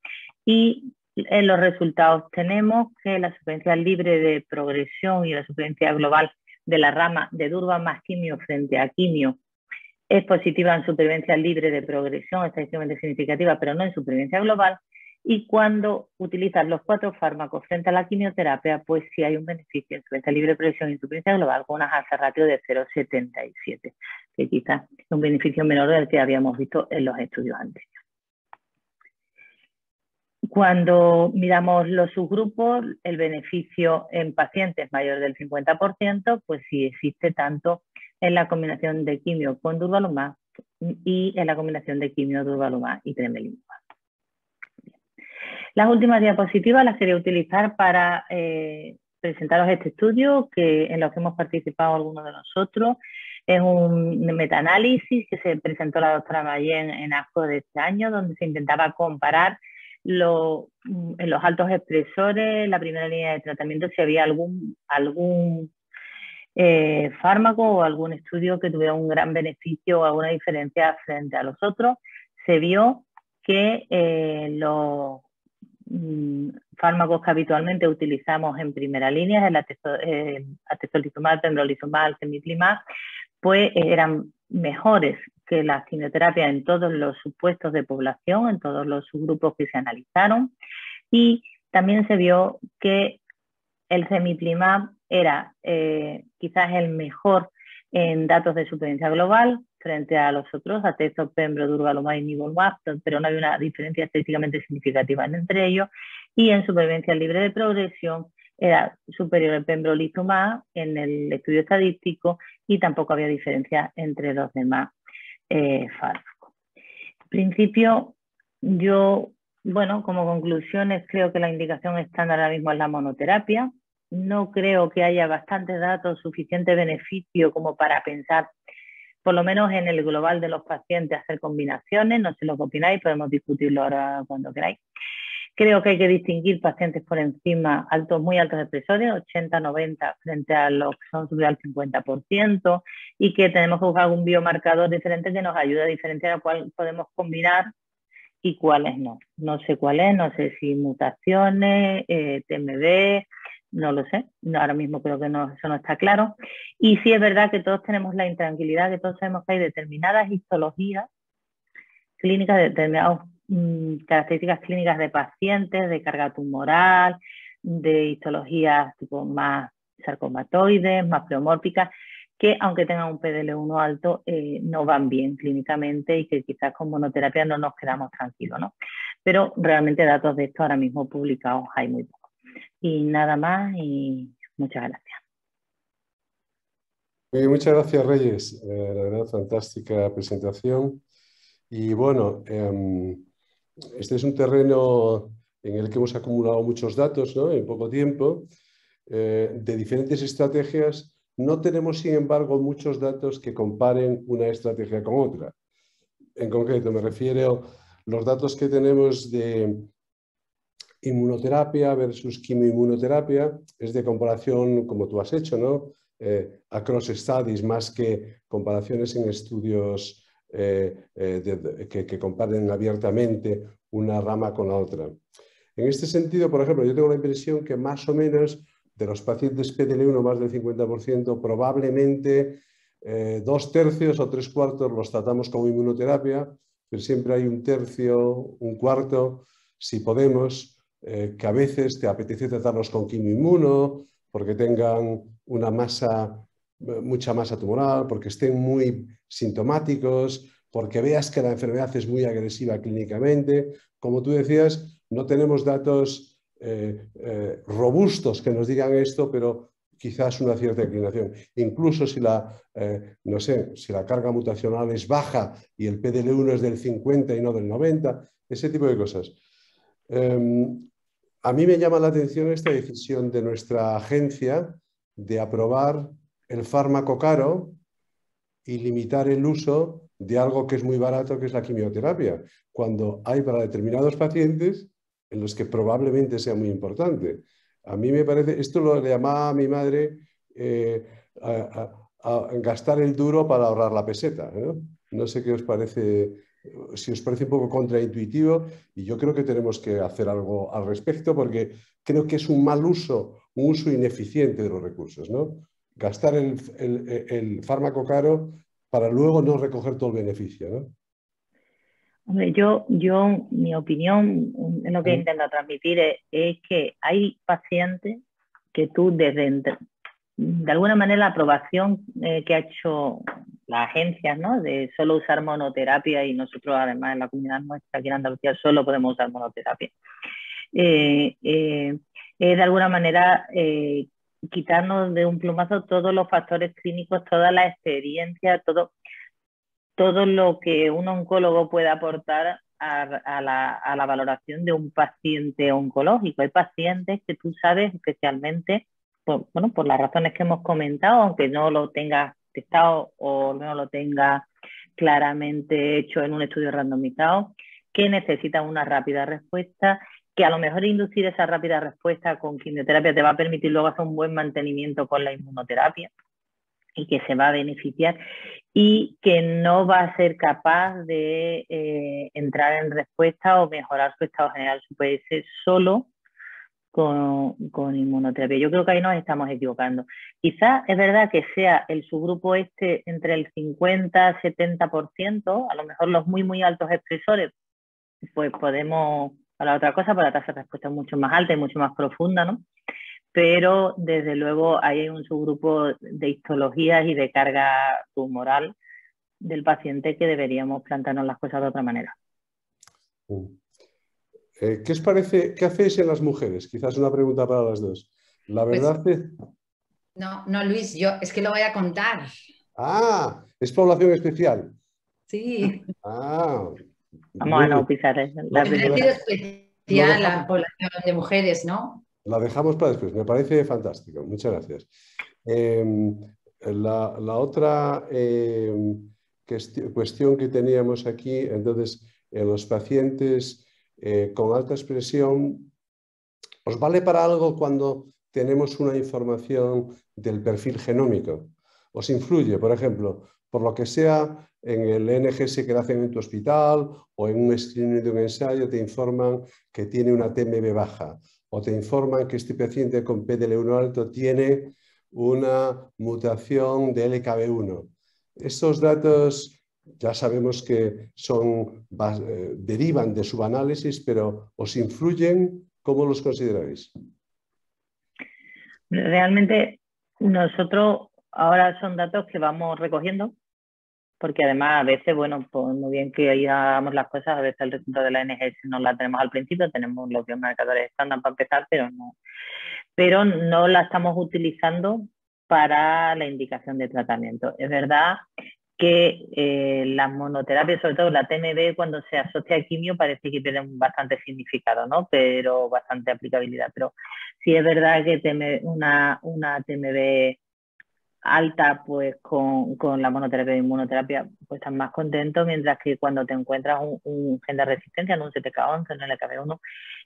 Y en los resultados tenemos que la supervivencia libre de progresión y la supervivencia global de la rama de durva más quimio frente a quimio es positiva en supervivencia libre de progresión, estadísticamente significativa, pero no en supervivencia global. Y cuando utilizas los cuatro fármacos frente a la quimioterapia, pues sí hay un beneficio en supervivencia libre de progresión y supervivencia global con una alza ratio de 0,77, que quizás es un beneficio menor del que habíamos visto en los estudios anteriores. Cuando miramos los subgrupos, el beneficio en pacientes mayor del 50%, pues sí existe tanto en la combinación de quimio con durvalumab y en la combinación de quimio, durvalumab y tremelimumab. Las últimas diapositivas las quería utilizar para eh, presentaros este estudio que, en lo que hemos participado algunos de nosotros. Es un metaanálisis que se presentó la doctora Mayen en ASCO de este año, donde se intentaba comparar en los altos expresores, la primera línea de tratamiento, si había algún, algún eh, fármaco o algún estudio que tuviera un gran beneficio o alguna diferencia frente a los otros. Se vio que eh, los mm, fármacos que habitualmente utilizamos en primera línea, el atezolizumab, pembrolizumab, el semiplimab, pues eran mejores que la quimioterapia en todos los supuestos de población, en todos los subgrupos que se analizaron. Y también se vio que el semiplimab era eh, quizás el mejor en datos de supervivencia global frente a los otros, Atezo, Pembro, Durvalumab y Nivolumab, pero no había una diferencia estadísticamente significativa entre ellos. Y en supervivencia libre de progresión era superior el pembrolizumab en el estudio estadístico y tampoco había diferencia entre los demás eh, fármacos. En principio, yo, bueno, como conclusiones, creo que la indicación estándar ahora mismo es la monoterapia no creo que haya bastantes datos, suficiente beneficio como para pensar, por lo menos en el global de los pacientes, hacer combinaciones. No sé lo que opináis, podemos discutirlo ahora cuando queráis. Creo que hay que distinguir pacientes por encima, altos, muy altos expresores, 80, 90, frente a los que son superiores al 50%, y que tenemos que buscar algún biomarcador diferente que nos ayude a diferenciar cuál podemos combinar y cuáles no. No sé cuáles, no sé si mutaciones, eh, TMB, no lo sé, ahora mismo creo que no, eso no está claro. Y sí es verdad que todos tenemos la intranquilidad, que todos sabemos que hay determinadas histologías clínicas, determinadas mm, características clínicas de pacientes, de carga tumoral, de histologías tipo más sarcomatoides, más pleomórficas, que aunque tengan un PDL1 alto, eh, no van bien clínicamente y que quizás con monoterapia no nos quedamos tranquilos, ¿no? Pero realmente datos de esto ahora mismo publicados hay muy pocos. Y nada más y muchas gracias. muchas gracias, Reyes. Eh, la verdad, fantástica presentación. Y bueno, em, este es un terreno en el que hemos acumulado muchos datos en poco tiempo, eh, de diferentes estrategias. No tenemos, sin embargo, muchos datos que comparen una estrategia con otra. En concreto, me refiero a los datos que tenemos de inmunoterapia versus quimioinmunoterapia es de comparación como tú has hecho, ¿no? Eh, across studies más que comparaciones en estudios eh, eh, que, comparen abiertamente una rama con la otra. En este sentido, por ejemplo, yo tengo la impresión que más o menos de los pacientes PDL1 más del 50%, probablemente dos tercios o tres cuartos los tratamos como inmunoterapia pero siempre hay un tercio, un cuarto, si podemos, eh, que a veces te apetece tratarlos con quimioinmuno, porque tengan una masa, mucha masa tumoral, porque estén muy sintomáticos, porque veas que la enfermedad es muy agresiva clínicamente. Como tú decías, no tenemos datos eh, eh, robustos que nos digan esto, pero quizás una cierta inclinación. Incluso si la, no sé, si la carga mutacional es baja y el PDL1 es del 50 y no del 90, ese tipo de cosas. Em, a mí me llama la atención esta decisión de nuestra agencia de aprobar el fármaco caro y limitar el uso de algo que es muy barato, que es la quimioterapia, cuando hay para determinados pacientes en los que probablemente sea muy importante. A mí me parece, esto lo llamaba mi madre eh, a, gastar el duro para ahorrar la peseta. no sé qué os parece si os parece un poco contraintuitivo, y yo creo que tenemos que hacer algo al respecto porque creo que es un mal uso, un uso ineficiente de los recursos, ¿no? Gastar el, fármaco caro para luego no recoger todo el beneficio, ¿no? Hombre, yo, yo, mi opinión, lo que intento transmitir es, que hay pacientes que tú desde, de alguna manera la aprobación eh, que ha hecho la agencia, ¿no? De solo usar monoterapia y nosotros además en la comunidad nuestra aquí en Andalucía solo podemos usar monoterapia. Eh, eh, de alguna manera quitarnos de un plumazo todos los factores clínicos, toda la experiencia, todo, todo lo que un oncólogo puede aportar a, la, a la valoración de un paciente oncológico. Hay pacientes que tú sabes especialmente por, bueno, por las razones que hemos comentado, aunque no lo tenga testado o no lo tenga claramente hecho en un estudio randomizado, que necesita una rápida respuesta, que a lo mejor inducir esa rápida respuesta con quimioterapia te va a permitir luego hacer un buen mantenimiento con la inmunoterapia y que se va a beneficiar y que no va a ser capaz de eh, entrar en respuesta o mejorar su estado general, su PS solo con, con, inmunoterapia. Yo creo que ahí nos estamos equivocando. Quizás es verdad que sea el subgrupo este entre el 50-70%, a lo mejor los muy, muy altos expresores, pues podemos hablar otra cosa, pero la tasa de respuesta es mucho más alta y mucho más profunda, ¿no? Pero desde luego hay un subgrupo de histologías y de carga tumoral del paciente que deberíamos plantearnos las cosas de otra manera. Mm. Eh, ¿Qué os parece, qué hacéis en las mujeres? Quizás una pregunta para las dos. La pues verdad es... No, no, Luis, yo es que lo voy a contar. Ah, es población especial. Sí. Ah. Vamos a no pisar la especial la población de mujeres, ¿no? La dejamos para después, me parece fantástico. Muchas gracias. Em, la, otra em, cuestión que teníamos aquí, entonces, en los pacientes eh, con alta expresión, ¿os vale para algo cuando tenemos una información del perfil genómico? ¿Os influye, por ejemplo, por lo que sea en el NGS que hacen en tu hospital o en un screening de un ensayo te informan que tiene una TMB baja o te informan que este paciente con PDL1 alto tiene una mutación de LKB1. Estos datos ya sabemos que son, eh, derivan de subanálisis, pero ¿os influyen? ¿Cómo los consideráis? Realmente nosotros ahora son datos que vamos recogiendo, porque además a veces, bueno, pues muy bien que ahí hagamos las cosas, a veces el resultado de la NGS no la tenemos al principio, tenemos los biomarcadores estándar para empezar, pero no, pero no la estamos utilizando para la indicación de tratamiento. Es verdad que eh, las monoterapias, sobre todo la TMB, cuando se asocia a quimio, parece que tienen bastante significado, ¿no? Pero bastante aplicabilidad. Pero sí es verdad que una, una TMB alta, pues con, la monoterapia y inmunoterapia, pues estás más contento, mientras que cuando te encuentras un, gen de resistencia, en un CTK11, en el LKB1,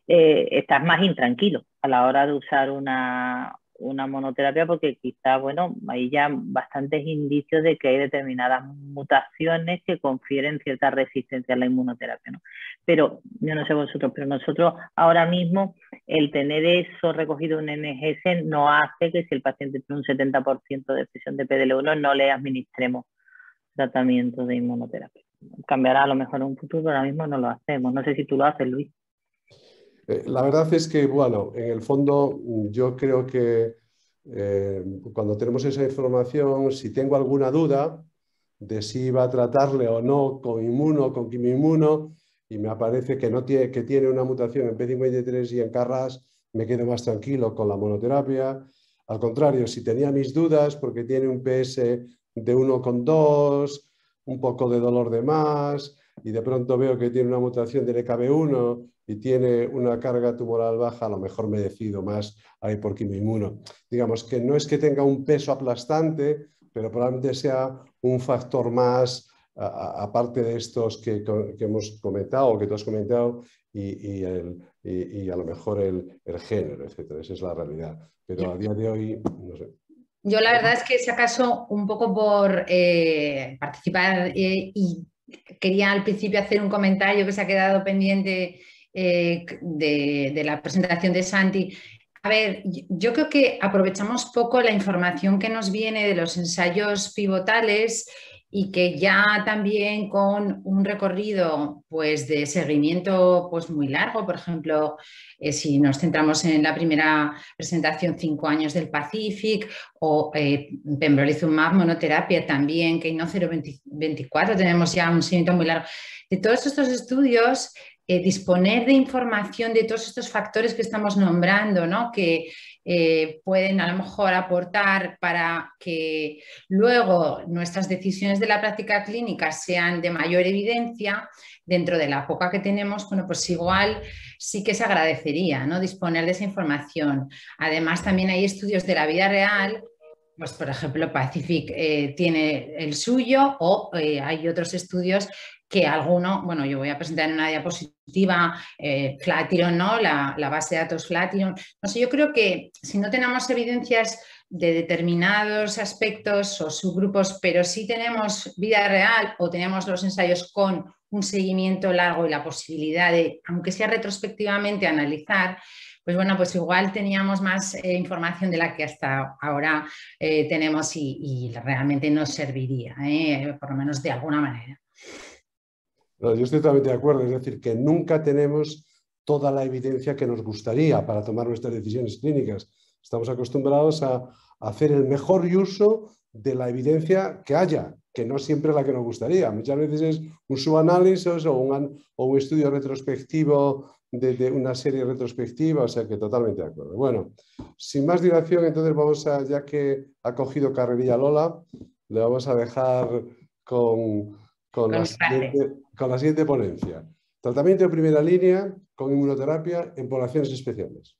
eh, estás más intranquilo a la hora de usar una, una monoterapia porque quizá, bueno, hay ya bastantes indicios de que hay determinadas mutaciones que confieren cierta resistencia a la inmunoterapia, ¿no? Pero yo no sé vosotros, pero nosotros ahora mismo el tener eso recogido en NGS no hace que si el paciente tiene un 70% de expresión de PDL1 no le administremos tratamiento de inmunoterapia. cambiará a lo mejor en un futuro, pero ahora mismo no lo hacemos. No sé si tú lo haces, Luis. Eh, la verdad es que, bueno, en el fondo yo creo que eh, cuando tenemos esa información, si tengo alguna duda de si va a tratarle o no con inmuno, con quimioinmuno, y me aparece que, no tiene, que tiene una mutación en P53 y en Carras, me quedo más tranquilo con la monoterapia. Al contrario, si tenía mis dudas porque tiene un PS de 1,2, un poco de dolor de más, y de pronto veo que tiene una mutación del EKB1 y tiene una carga tumoral baja, a lo mejor me decido más ahí por quimioinmuno. Digamos que no es que tenga un peso aplastante, pero probablemente sea un factor más, aparte de estos que, hemos comentado o que tú has comentado, y, a lo mejor el, género, etc. Esa es la realidad. Pero a día de hoy, no sé. Yo la verdad es que si acaso un poco por eh, participar eh, y quería al principio hacer un comentario que se ha quedado pendiente eh, de, la presentación de Santi. A ver, yo creo que aprovechamos poco la información que nos viene de los ensayos pivotales y que ya también con un recorrido pues, de seguimiento pues, muy largo, por ejemplo, eh, si nos centramos en la primera presentación, cinco años del Pacific, o eh, pembrolizumab monoterapia también, que no 024, tenemos ya un seguimiento muy largo. De todos estos estudios, eh, disponer de información de todos estos factores que estamos nombrando, ¿no? que eh, pueden a lo mejor aportar para que luego nuestras decisiones de la práctica clínica sean de mayor evidencia, dentro de la poca que tenemos, bueno, pues igual sí que se agradecería ¿no? disponer de esa información. Además, también hay estudios de la vida real pues por ejemplo, Pacific eh, tiene el suyo o hay otros estudios que alguno, bueno, yo voy a presentar en una diapositiva eh, Flatiron, ¿no? La, base de datos Flatiron. No sé, yo creo que si no tenemos evidencias de determinados aspectos o subgrupos, pero sí tenemos vida real o tenemos los ensayos con un seguimiento largo y la posibilidad de, aunque sea retrospectivamente, analizar, pues bueno, pues igual teníamos más eh, información de la que hasta ahora eh, tenemos y, realmente nos serviría, eh, por lo menos de alguna manera yo estoy totalmente de acuerdo, es decir, que nunca tenemos toda la evidencia que nos gustaría para tomar nuestras decisiones clínicas. Estamos acostumbrados a, hacer el mejor uso de la evidencia que haya, que no siempre es la que nos gustaría. Muchas veces es un subanálisis o un estudio retrospectivo de, una serie retrospectiva, o sea que totalmente de acuerdo. Bueno, sin más dilación, entonces vamos a, ya que ha cogido carrerilla Lola, le vamos a dejar con, con, la siguiente, ponencia. Tratamiento de primera línea con inmunoterapia en poblaciones especiales.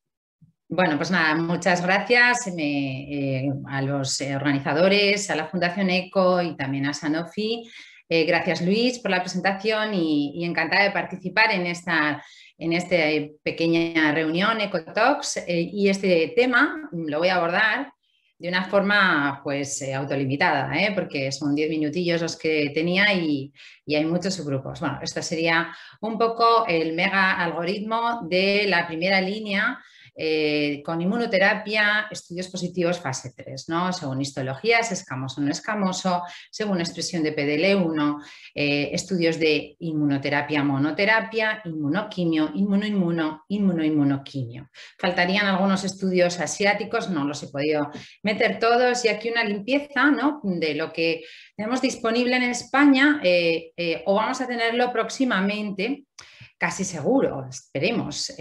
Bueno, pues nada, muchas gracias eh, a los organizadores, a la Fundación ECO y también a Sanofi. Eh, gracias Luis por la presentación y, encantada de participar en esta, en esta pequeña reunión EcoTalks eh, y este tema lo voy a abordar de una forma pues eh, autolimitada, ¿eh? porque son 10 minutillos los que tenía y, y, hay muchos subgrupos. Bueno, esto sería un poco el mega algoritmo de la primera línea eh, con inmunoterapia, estudios positivos fase 3, ¿no? según histologías, escamoso o no escamoso, según expresión de PDL1, eh, estudios de inmunoterapia, monoterapia, inmunoquimio, inmunoinmuno, inmunoinmunoquimio. Faltarían algunos estudios asiáticos, no los he podido meter todos, y aquí una limpieza ¿no? de lo que tenemos disponible en España eh, o vamos a tenerlo próximamente casi seguro, esperemos.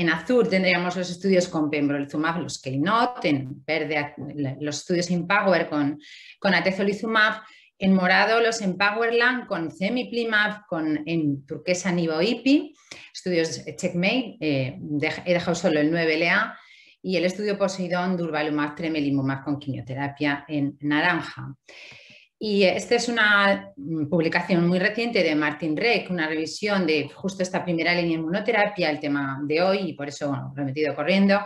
En azul tendríamos los estudios con pembrolizumab, los Keynote, en verde los estudios Empower con, con atezolizumab, en morado los Empowerland con Cemiplimab, con, en turquesa Nivo-IPI, estudios Checkmate, eh, he dejado solo el 9LA, y el estudio Poseidón, Durvalumab, Tremelimumab con quimioterapia en naranja. Y esta es una mm, publicación muy reciente de Martin Reck, una revisión de justo esta primera línea de inmunoterapia, el tema de hoy, y por eso bueno, lo he corriendo.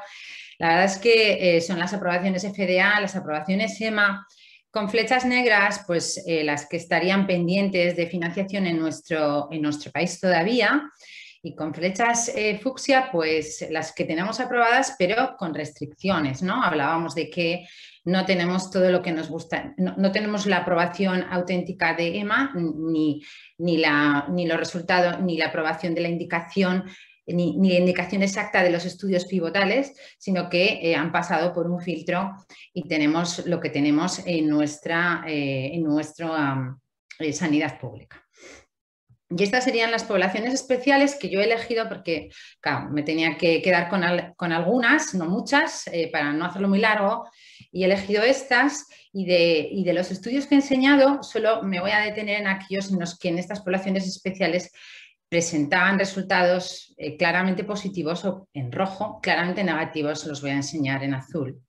La verdad es que eh, son las aprobaciones FDA, las aprobaciones EMA, con flechas negras, pues eh, las que estarían pendientes de financiación en nuestro, en nuestro país todavía, Y con flechas eh, fucsia, pues las que tenemos aprobadas, pero con restricciones, ¿no? Hablábamos de que no tenemos todo lo que nos gusta, no, tenemos la aprobación auténtica de EMA, ni, ni, la, ni los resultados, ni la aprobación de la indicación ni, la indicación exacta de los estudios pivotales, sino que eh, han pasado por un filtro y tenemos lo que tenemos en nuestra eh, en nuestro, sanidad pública. Y estas serían las poblaciones especiales que yo he elegido porque, me tenía que quedar con, algunas, no muchas, eh, para no hacerlo muy largo, y he elegido estas y de, los estudios que he enseñado, solo me voy a detener en aquellos en los que en estas poblaciones especiales presentaban resultados eh, claramente positivos o en rojo, claramente negativos, los voy a enseñar en azul.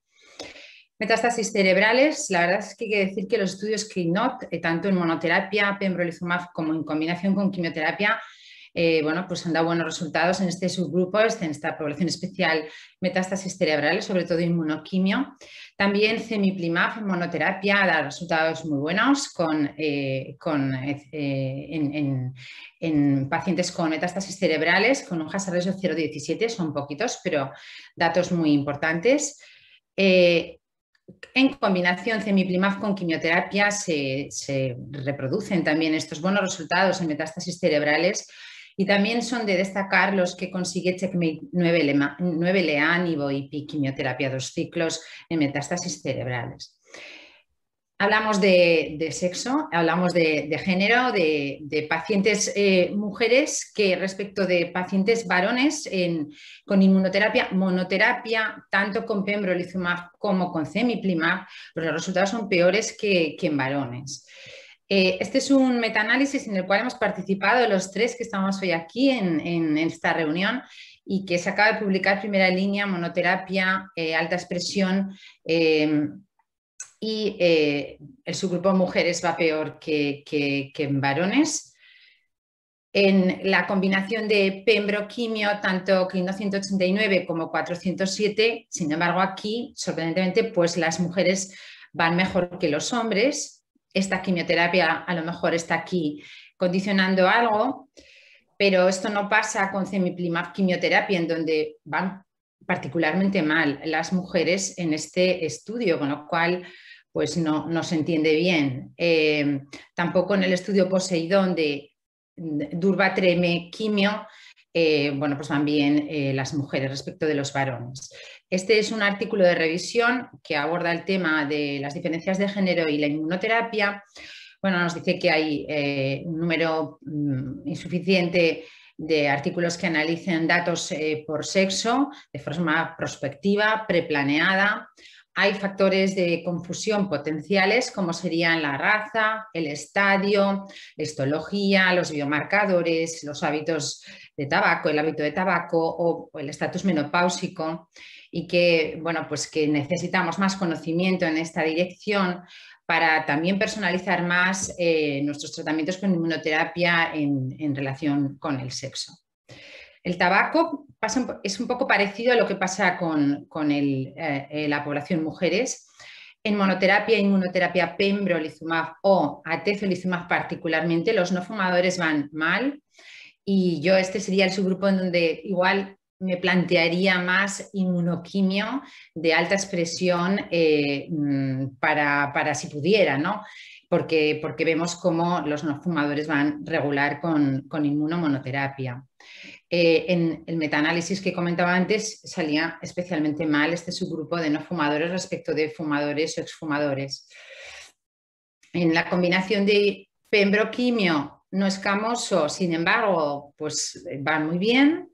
Metástasis cerebrales, la verdad es que hay que decir que los estudios KEYNOTE, eh, tanto en monoterapia, pembrolizumab, como en combinación con quimioterapia, eh, bueno, pues han dado buenos resultados en este subgrupo, en esta población especial metástasis cerebrales, sobre todo inmunoquimio. También cemiplimab en monoterapia da resultados muy buenos con, eh, en, en, pacientes con metástasis cerebrales con un hazard ratio 0,17, son poquitos, pero datos muy importantes. En combinación cemiplimab con quimioterapia se, reproducen también estos buenos resultados en metástasis cerebrales y también son de destacar los que consigue CheckMate 9, leán y quimioterapia dos ciclos en metástasis cerebrales. Hablamos de, sexo, hablamos de, género, de, pacientes eh, mujeres que respecto de pacientes varones con inmunoterapia, monoterapia, tanto con pembrolizumab como con cemiplimab, pues los resultados son peores que, en varones. Eh, este es un metaanálisis en el cual hemos participado los tres que estamos hoy aquí en, esta reunión y que se acaba de publicar primera línea, monoterapia, eh, alta expresión y eh, el subgrupo mujeres va peor que, en varones. En la combinación de pembroquimio, tanto Clino 189 como 407, sin embargo aquí, sorprendentemente, pues las mujeres van mejor que los hombres. Esta quimioterapia a lo mejor está aquí condicionando algo, pero esto no pasa con semiplimab quimioterapia, en donde van particularmente mal las mujeres en este estudio, con lo cual pues no, se entiende bien. Eh, tampoco en el estudio Poseidón de Durvatreme quimio, eh, bueno, pues van bien eh, las mujeres respecto de los varones. Este es un artículo de revisión que aborda el tema de las diferencias de género y la inmunoterapia. Bueno, nos dice que hay un número mm, insuficiente de artículos que analicen datos por sexo de forma prospectiva, preplaneada, hay factores de confusión potenciales como serían la raza, el estadio, la histología, los biomarcadores, los hábitos de tabaco, el hábito de tabaco o, el estatus menopáusico y que, bueno, pues que necesitamos más conocimiento en esta dirección para también personalizar más eh, nuestros tratamientos con inmunoterapia en relación con el sexo. El tabaco es un poco parecido a lo que pasa con, eh, eh, la población mujeres. En monoterapia, inmunoterapia pembrolizumab o atezolizumab particularmente, los no fumadores van mal y yo este sería el subgrupo en donde igual me plantearía más inmunoquimio de alta expresión eh, mm, para, si pudiera, ¿no? Porque, porque vemos cómo los no fumadores van regular con, con inmunomonoterapia. Eh, en el metaanálisis que comentaba antes salía especialmente mal este subgrupo de no fumadores respecto de fumadores o exfumadores. En la combinación de pembroquimio no escamoso, sin embargo, pues van muy bien,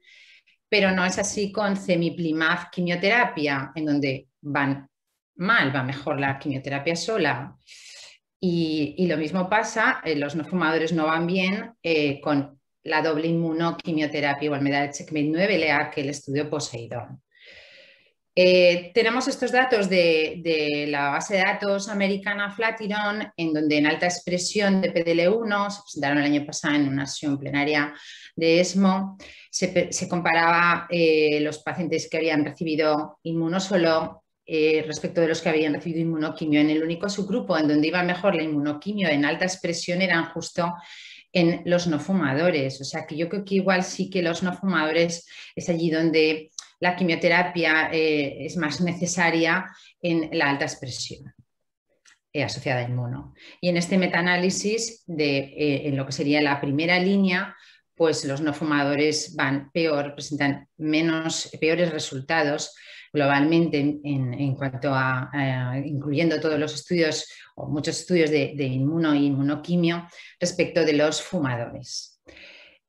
pero no es así con semiplimab quimioterapia, en donde van mal, va mejor la quimioterapia sola. Y, lo mismo pasa, eh, los no fumadores no van bien eh, con la doble inmunoquimioterapia igual me da checkmate 9 lea que el estudio Poseidón. Eh, tenemos estos datos de, la base de datos americana Flatiron, en donde en alta expresión de PDL1, se presentaron el año pasado en una sesión plenaria de ESMO, se, comparaba eh, los pacientes que habían recibido inmunosolo eh, respecto de los que habían recibido inmunoquimio. En el único subgrupo en donde iba mejor la inmunoquimio en alta expresión eran justo en los no fumadores. O sea que yo creo que igual sí que los no fumadores es allí donde la quimioterapia eh, es más necesaria en la alta expresión eh, asociada a inmuno. Y en este metaanálisis, de, eh, en lo que sería la primera línea, pues los no fumadores van peor, presentan menos, peores resultados globalmente en, cuanto a, incluyendo todos los estudios o muchos estudios de, inmuno y inmunoquimio respecto de los fumadores.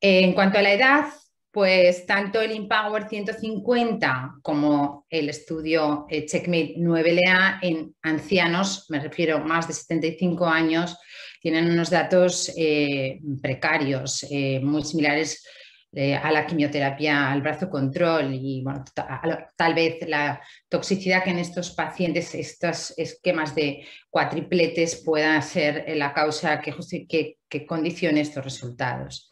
En cuanto a la edad, pues tanto el Empower 150 como el estudio eh, Checkmate 9LA en ancianos, me refiero más de 75 años, tienen unos datos eh, precarios, eh, muy similares a la quimioterapia al brazo control y bueno, tal vez la toxicidad que en estos pacientes, estos esquemas de cuatripletes pueda ser la causa que, que, que condicione estos resultados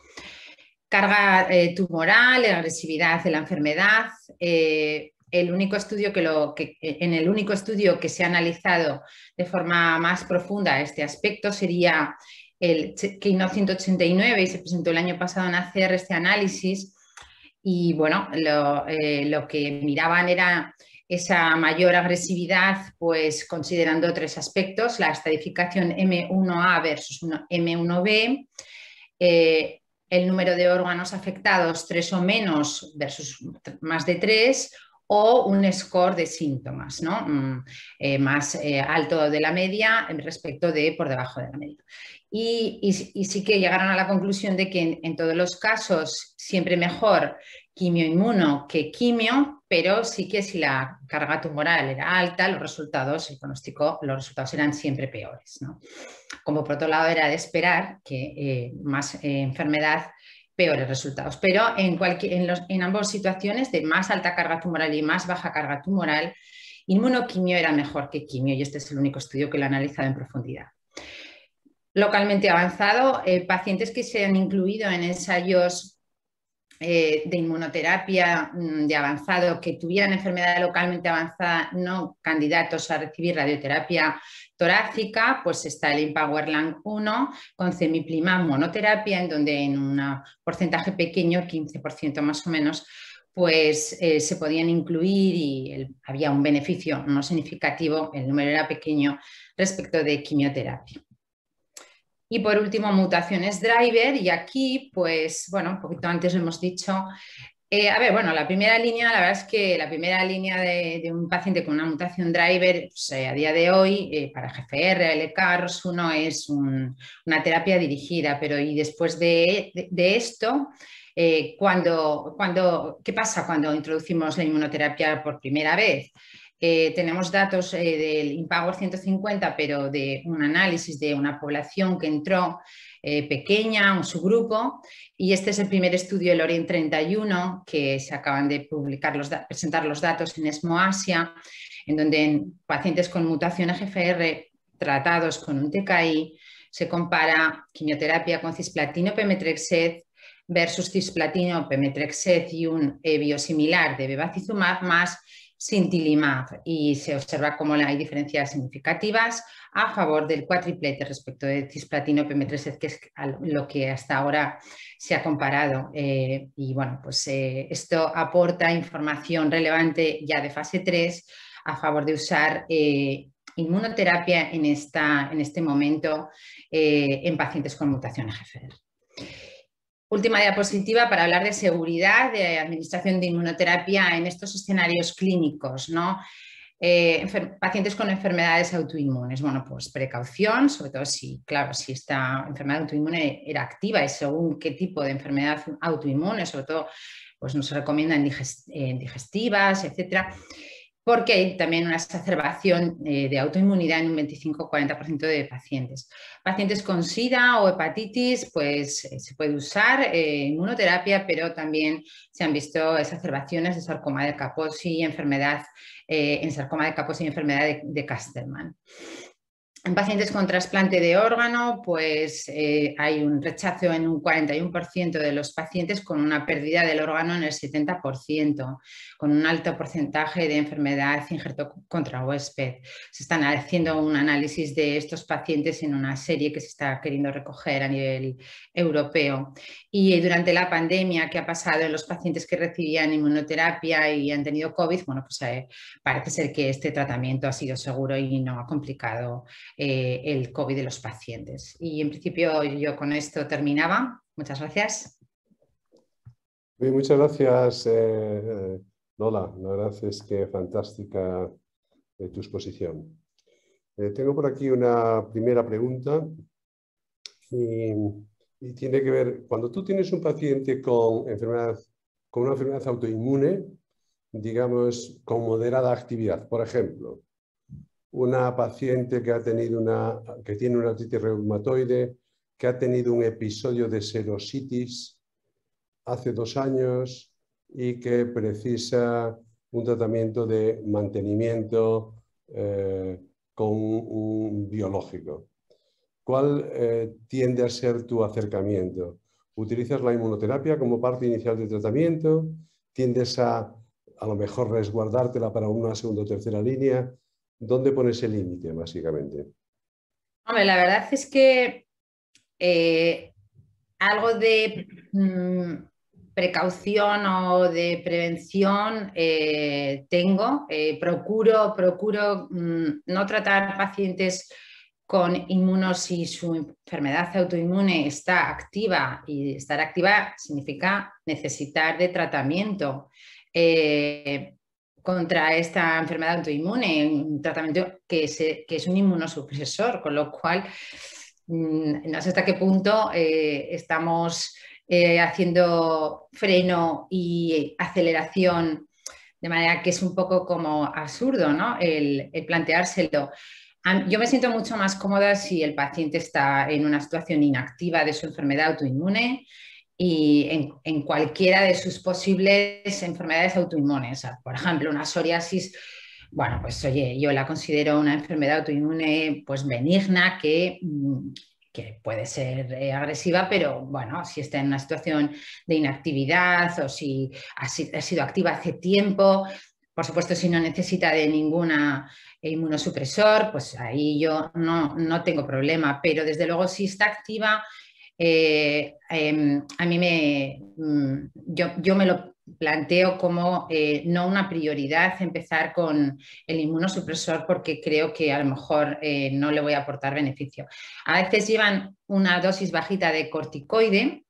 carga eh, tumoral, la agresividad de la enfermedad. Eh, el único estudio que lo, que, en el único estudio que se ha analizado de forma más profunda este aspecto sería el Kino 189 y se presentó el año pasado en hacer este análisis. Y bueno, lo, eh, lo que miraban era esa mayor agresividad, pues considerando tres aspectos, la estadificación M1A versus M1B, el número de órganos afectados, tres o menos versus más de tres, o un score de síntomas. Mm, eh, más eh, alto de la media respecto de por debajo de la media. Y, sí que llegaron a la conclusión de que en, todos los casos siempre mejor quimio-inmuno que quimio, pero sí que si la carga tumoral era alta, los resultados, el pronóstico, los resultados eran siempre peores. ¿no? Como por otro lado era de esperar que eh, más enfermedad peores resultados. Pero en, cualquier, en, ambas situaciones, de más alta carga tumoral y más baja carga tumoral, inmunoquimio era mejor que quimio y este es el único estudio que lo ha analizado en profundidad. Localmente avanzado, eh, pacientes que se han incluido en ensayos eh, de inmunoterapia mm, de avanzado que tuvieran enfermedad localmente avanzada no candidatos a recibir radioterapia torácica, pues está el Empowerland 1 con semiplimab monoterapia, en donde en un porcentaje pequeño, 15% más o menos, pues eh, se podían incluir y había un beneficio no significativo, el número era pequeño respecto de quimioterapia. Y por último, mutaciones driver, y aquí, pues, bueno, un poquito antes hemos dicho. Eh, a ver, bueno, la primera línea, la verdad es que la primera línea de, un paciente con una mutación driver, pues, eh, a día de hoy, eh, para GFR, LCARS, uno es una terapia dirigida, pero y después de, esto, cuando, cuando, ¿qué pasa cuando introducimos la inmunoterapia por primera vez? Eh, tenemos datos eh, del Empower 150, pero de un análisis de una población que entró eh, pequeña, un subgrupo, y este es el primer estudio, el Orient 31, que se acaban de publicar los presentar los datos en ESMO Asia, en donde en pacientes con mutación EGFR tratados con un TKI se compara quimioterapia con cisplatino pemetrexed versus cisplatino pemetrexed y un biosimilar de bevacizumab más sintilimab y se observa cómo hay diferencias significativas a favor del cuatriplete respecto de cisplatino PM3, que es lo que hasta ahora se ha comparado. Eh, y bueno, pues eh, esto aporta información relevante ya de fase 3 a favor de usar eh, inmunoterapia en, esta, en este momento en pacientes con mutación EGFR. Última diapositiva para hablar de seguridad de administración de inmunoterapia en estos escenarios clínicos, ¿no? Eh, pacientes con enfermedades autoinmunes. Bueno, pues precaución, sobre todo si, claro, si esta enfermedad autoinmune era activa y según qué tipo de enfermedad autoinmune, sobre todo, pues nos recomiendan digestivas, etcétera porque hay también una exacerbación eh, de autoinmunidad en un 25-40% de pacientes. Pacientes con SIDA o hepatitis, pues eh, se puede usar eh, inmunoterapia, pero también se han visto exacerbaciones de sarcoma de Kaposi enfermedad en sarcoma de Kaposi y enfermedad de, de Casterman. En pacientes con trasplante de órgano, pues eh, hay un rechazo en un 41% de los pacientes con una pérdida del órgano en el 70%, con un alto porcentaje de enfermedad injerto contra huésped. Se están haciendo un análisis de estos pacientes en una serie que se está queriendo recoger a nivel europeo. Y durante la pandemia que ha pasado en los pacientes que recibían inmunoterapia y han tenido COVID, bueno, pues eh, parece ser que este tratamiento ha sido seguro y no ha complicado eh, el COVID de los pacientes. Y en principio yo con esto terminaba. Muchas gracias. muchas gracias, eh, eh, Lola. La verdad es que fantástica tu exposición. tengo por aquí una primera pregunta y, y, tiene que ver, cuando tú tienes un paciente con, enfermedad, con una enfermedad autoinmune, digamos, con moderada actividad, por ejemplo, una paciente que, ha tenido una, que tiene una artritis reumatoide, que ha tenido un episodio de serositis hace dos años y que precisa un tratamiento de mantenimiento eh, con un, biológico. ¿Cuál eh, tiende a ser tu acercamiento? ¿Utilizas la inmunoterapia como parte inicial del tratamiento? ¿Tiendes a a lo mejor resguardártela para una segunda o tercera línea? ¿Dónde pones el límite, básicamente? Hombre, la verdad es que eh, algo de mm, precaución o de prevención eh, tengo. Eh, procuro procuro mm, no tratar pacientes con inmunos si su enfermedad autoinmune está activa y estar activa significa necesitar de tratamiento contra esta enfermedad autoinmune, un tratamiento que, es un inmunosupresor, con lo cual mm, no sé hasta qué punto eh, estamos eh, haciendo freno y aceleración de manera que es un poco como absurdo ¿no? el, el planteárselo. Yo me siento mucho más cómoda si el paciente está en una situación inactiva de su enfermedad autoinmune, y en, cualquiera de sus posibles enfermedades autoinmunes. por ejemplo, una psoriasis, bueno, pues oye, yo la considero una enfermedad autoinmune pues benigna que, mm, que puede ser eh, agresiva, pero bueno, si está en una situación de inactividad o si ha, sido activa hace tiempo, por supuesto, si no necesita de ninguna inmunosupresor, pues ahí yo no, no tengo problema, pero desde luego si está activa eh, em, a mí me, mm, yo, me lo planteo como eh, no una prioridad empezar con el inmunosupresor porque creo que a lo mejor eh, no le voy a aportar beneficio. A veces llevan una dosis bajita de corticoide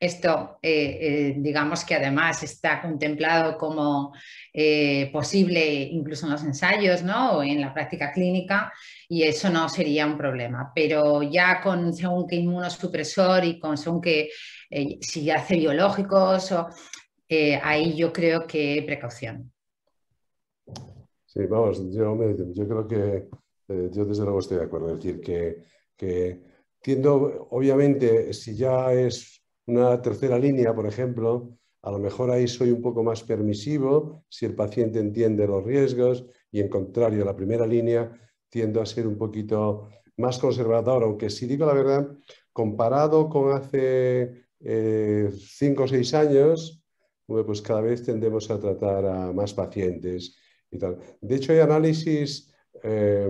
esto, eh, eh, digamos que además está contemplado como eh, posible incluso en los ensayos ¿no? o en la práctica clínica y eso no sería un problema. Pero ya con según qué inmunosupresor y con según qué, si hace biológicos, ahí yo creo que precaución. Sí, vamos, yo, creo que yo desde luego estoy de acuerdo. Es decir, que, obviamente, si ya es una tercera línea, por ejemplo, a lo mejor ahí soy un poco más permisivo si el paciente entiende los riesgos y en contrario, la primera línea tiendo a ser un poquito más conservador, aunque si digo la verdad, comparado con hace eh, cinco o seis años, pues cada vez tendemos a tratar a más pacientes y tal. De hecho, hay análisis, eh,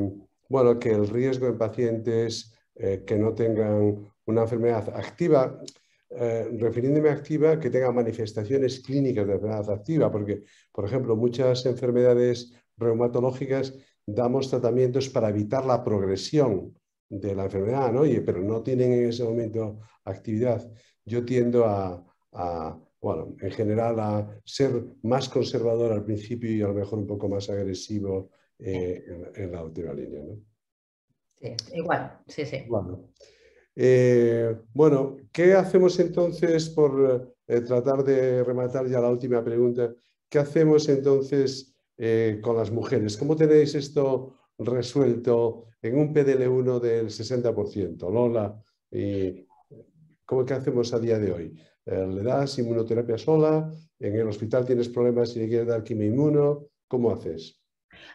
bueno, que el riesgo en pacientes eh, que no tengan una enfermedad activa, eh, refiriéndome a activa, que tenga manifestaciones clínicas de enfermedad activa, porque, por ejemplo, muchas enfermedades reumatológicas damos tratamientos para evitar la progresión de la enfermedad, ¿no? pero no tienen en ese momento actividad. Yo tiendo a, bueno, en general a ser más conservador al principio y a lo mejor un poco más agresivo eh, en, la última línea, ¿no? Sí, igual, sí, sí. Bueno. Eh, bueno, ¿qué hacemos entonces por eh, tratar de rematar ya la última pregunta? ¿Qué hacemos entonces eh, con las mujeres? ¿Cómo tenéis esto resuelto en un PDL1 del 60%? Lola, y ¿cómo que hacemos a día de hoy? ¿Le das inmunoterapia sola? ¿En el hospital tienes problemas y le quieres dar quimioinmuno? ¿Cómo haces?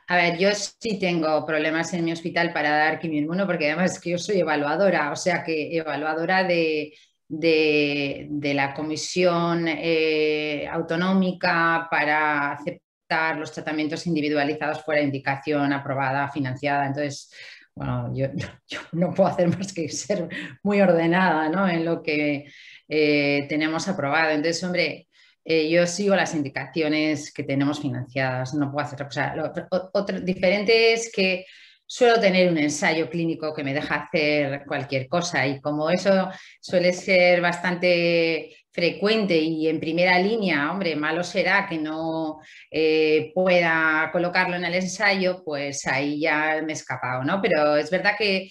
A ver, yo sí tengo problemas en mi hospital para dar quimioinmuno porque además es que yo soy evaluadora, o sea que evaluadora de, la comisión eh, autonómica para aceptar los tratamientos individualizados fuera de indicación aprobada, financiada. Entonces, bueno, yo, no puedo hacer más que ser muy ordenada ¿no? en lo que eh, tenemos aprobado. Entonces, hombre, eh, yo sigo las indicaciones que tenemos financiadas, no puedo hacer otra cosa. Otro, diferente es que suelo tener un ensayo clínico que me deja hacer cualquier cosa y como eso suele ser bastante frecuente y en primera línea, hombre, malo será que no eh, pueda colocarlo en el ensayo, pues ahí ya me he escapado, ¿no? Pero es verdad que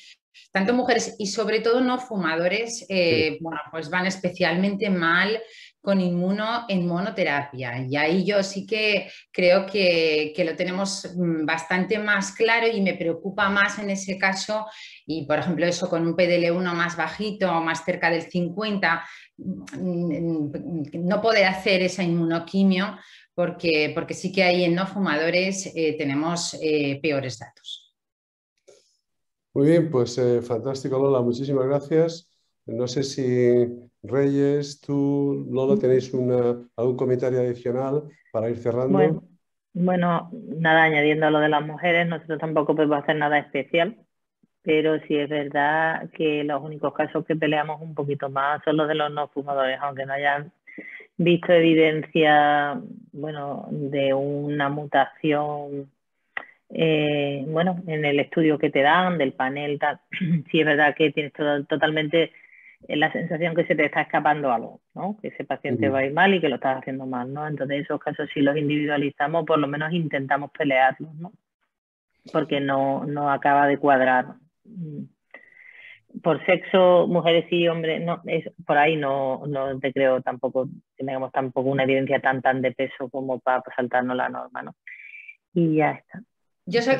tanto mujeres y sobre todo no fumadores, eh, bueno, pues van especialmente mal con inmuno en monoterapia. Y ahí yo sí que creo que, lo tenemos mm, bastante más claro y me preocupa más en ese caso. Y por ejemplo, eso con un PDL1 más bajito, más cerca del 50, mm, no poder hacer esa inmunoquimio porque, porque sí que ahí en no fumadores eh, tenemos eh, peores datos. Muy bien, pues eh, fantástico Lola, muchísimas gracias. No sé si Reyes, tú, Lola, tenéis una, algún comentario adicional para ir cerrando. Bueno, nada, añadiendo a lo de las mujeres, nosotros tampoco podemos hacer nada especial, pero sí es verdad que los únicos casos que peleamos un poquito más son los de los no fumadores, aunque no hayan visto evidencia, bueno, de una mutación, eh, bueno, en el estudio que te dan, del panel, tal. sí es verdad que tienes todo, totalmente la sensación que se te está escapando algo, ¿no? Que ese paciente va a ir mal y que lo estás haciendo mal, ¿no? Entonces, esos casos, si los individualizamos, por lo menos intentamos pelearlos, ¿no? Porque no, no acaba de cuadrar. Por sexo, mujeres y hombres, no, es, por ahí no, no te creo tampoco, tengamos tampoco una evidencia tan tan de peso como para saltarnos la norma, ¿no? Y ya está. Yo, soy,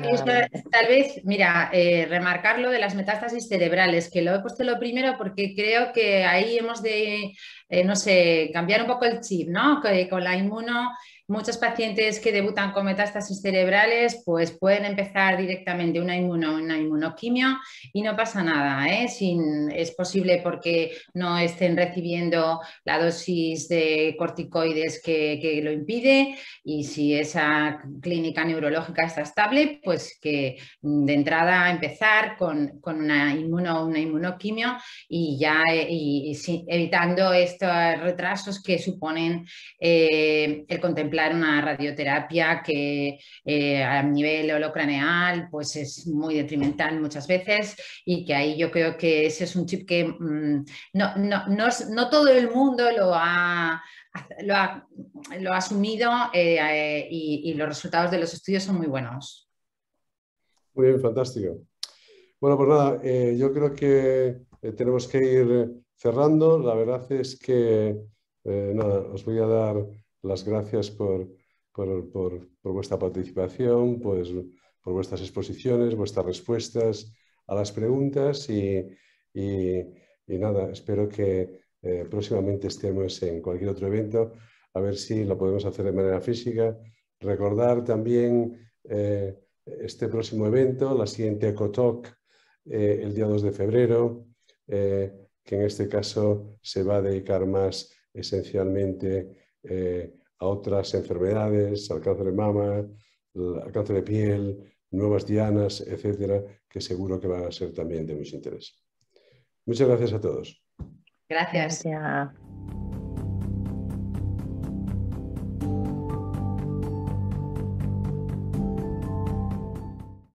tal vez, mira, eh, remarcar lo de las metástasis cerebrales, que lo he puesto lo primero porque creo que ahí hemos de, eh, no sé, cambiar un poco el chip, ¿no? Que con la inmuno Muchos pacientes que debutan con metástasis cerebrales pues pueden empezar directamente una, inmuno, una inmunoquimio y no pasa nada. ¿eh? Sin, es posible porque no estén recibiendo la dosis de corticoides que, lo impide y si esa clínica neurológica está estable, pues que de entrada empezar con, una, inmuno, una inmunoquimio y ya y, evitando estos retrasos que suponen eh, el contemplar una radioterapia que eh, a nivel holocraneal pues es muy detrimental muchas veces y que ahí yo creo que ese es un chip que mm, no, no, no, todo el mundo lo ha, lo ha, lo ha asumido eh, y, los resultados de los estudios son muy buenos. Muy bien, fantástico. Bueno, pues nada, eh, yo creo que tenemos que ir cerrando. La verdad es que, nada, os voy a dar las gracias por, vuestra participación, pues, por vuestras exposiciones, vuestras respuestas a las preguntas y, nada, espero que eh, próximamente estemos en cualquier otro evento, a ver si lo podemos hacer de manera física. Recordar también eh, este próximo evento, la siguiente EcoTalk, eh, el día 2 de febrero, que en este caso se va a dedicar más esencialmente eh, a otras enfermedades, al cáncer de mama, al cáncer de piel, nuevas dianas, etcétera, que seguro que van a ser también de mucho interés. Muchas gracias a todos. Gracias.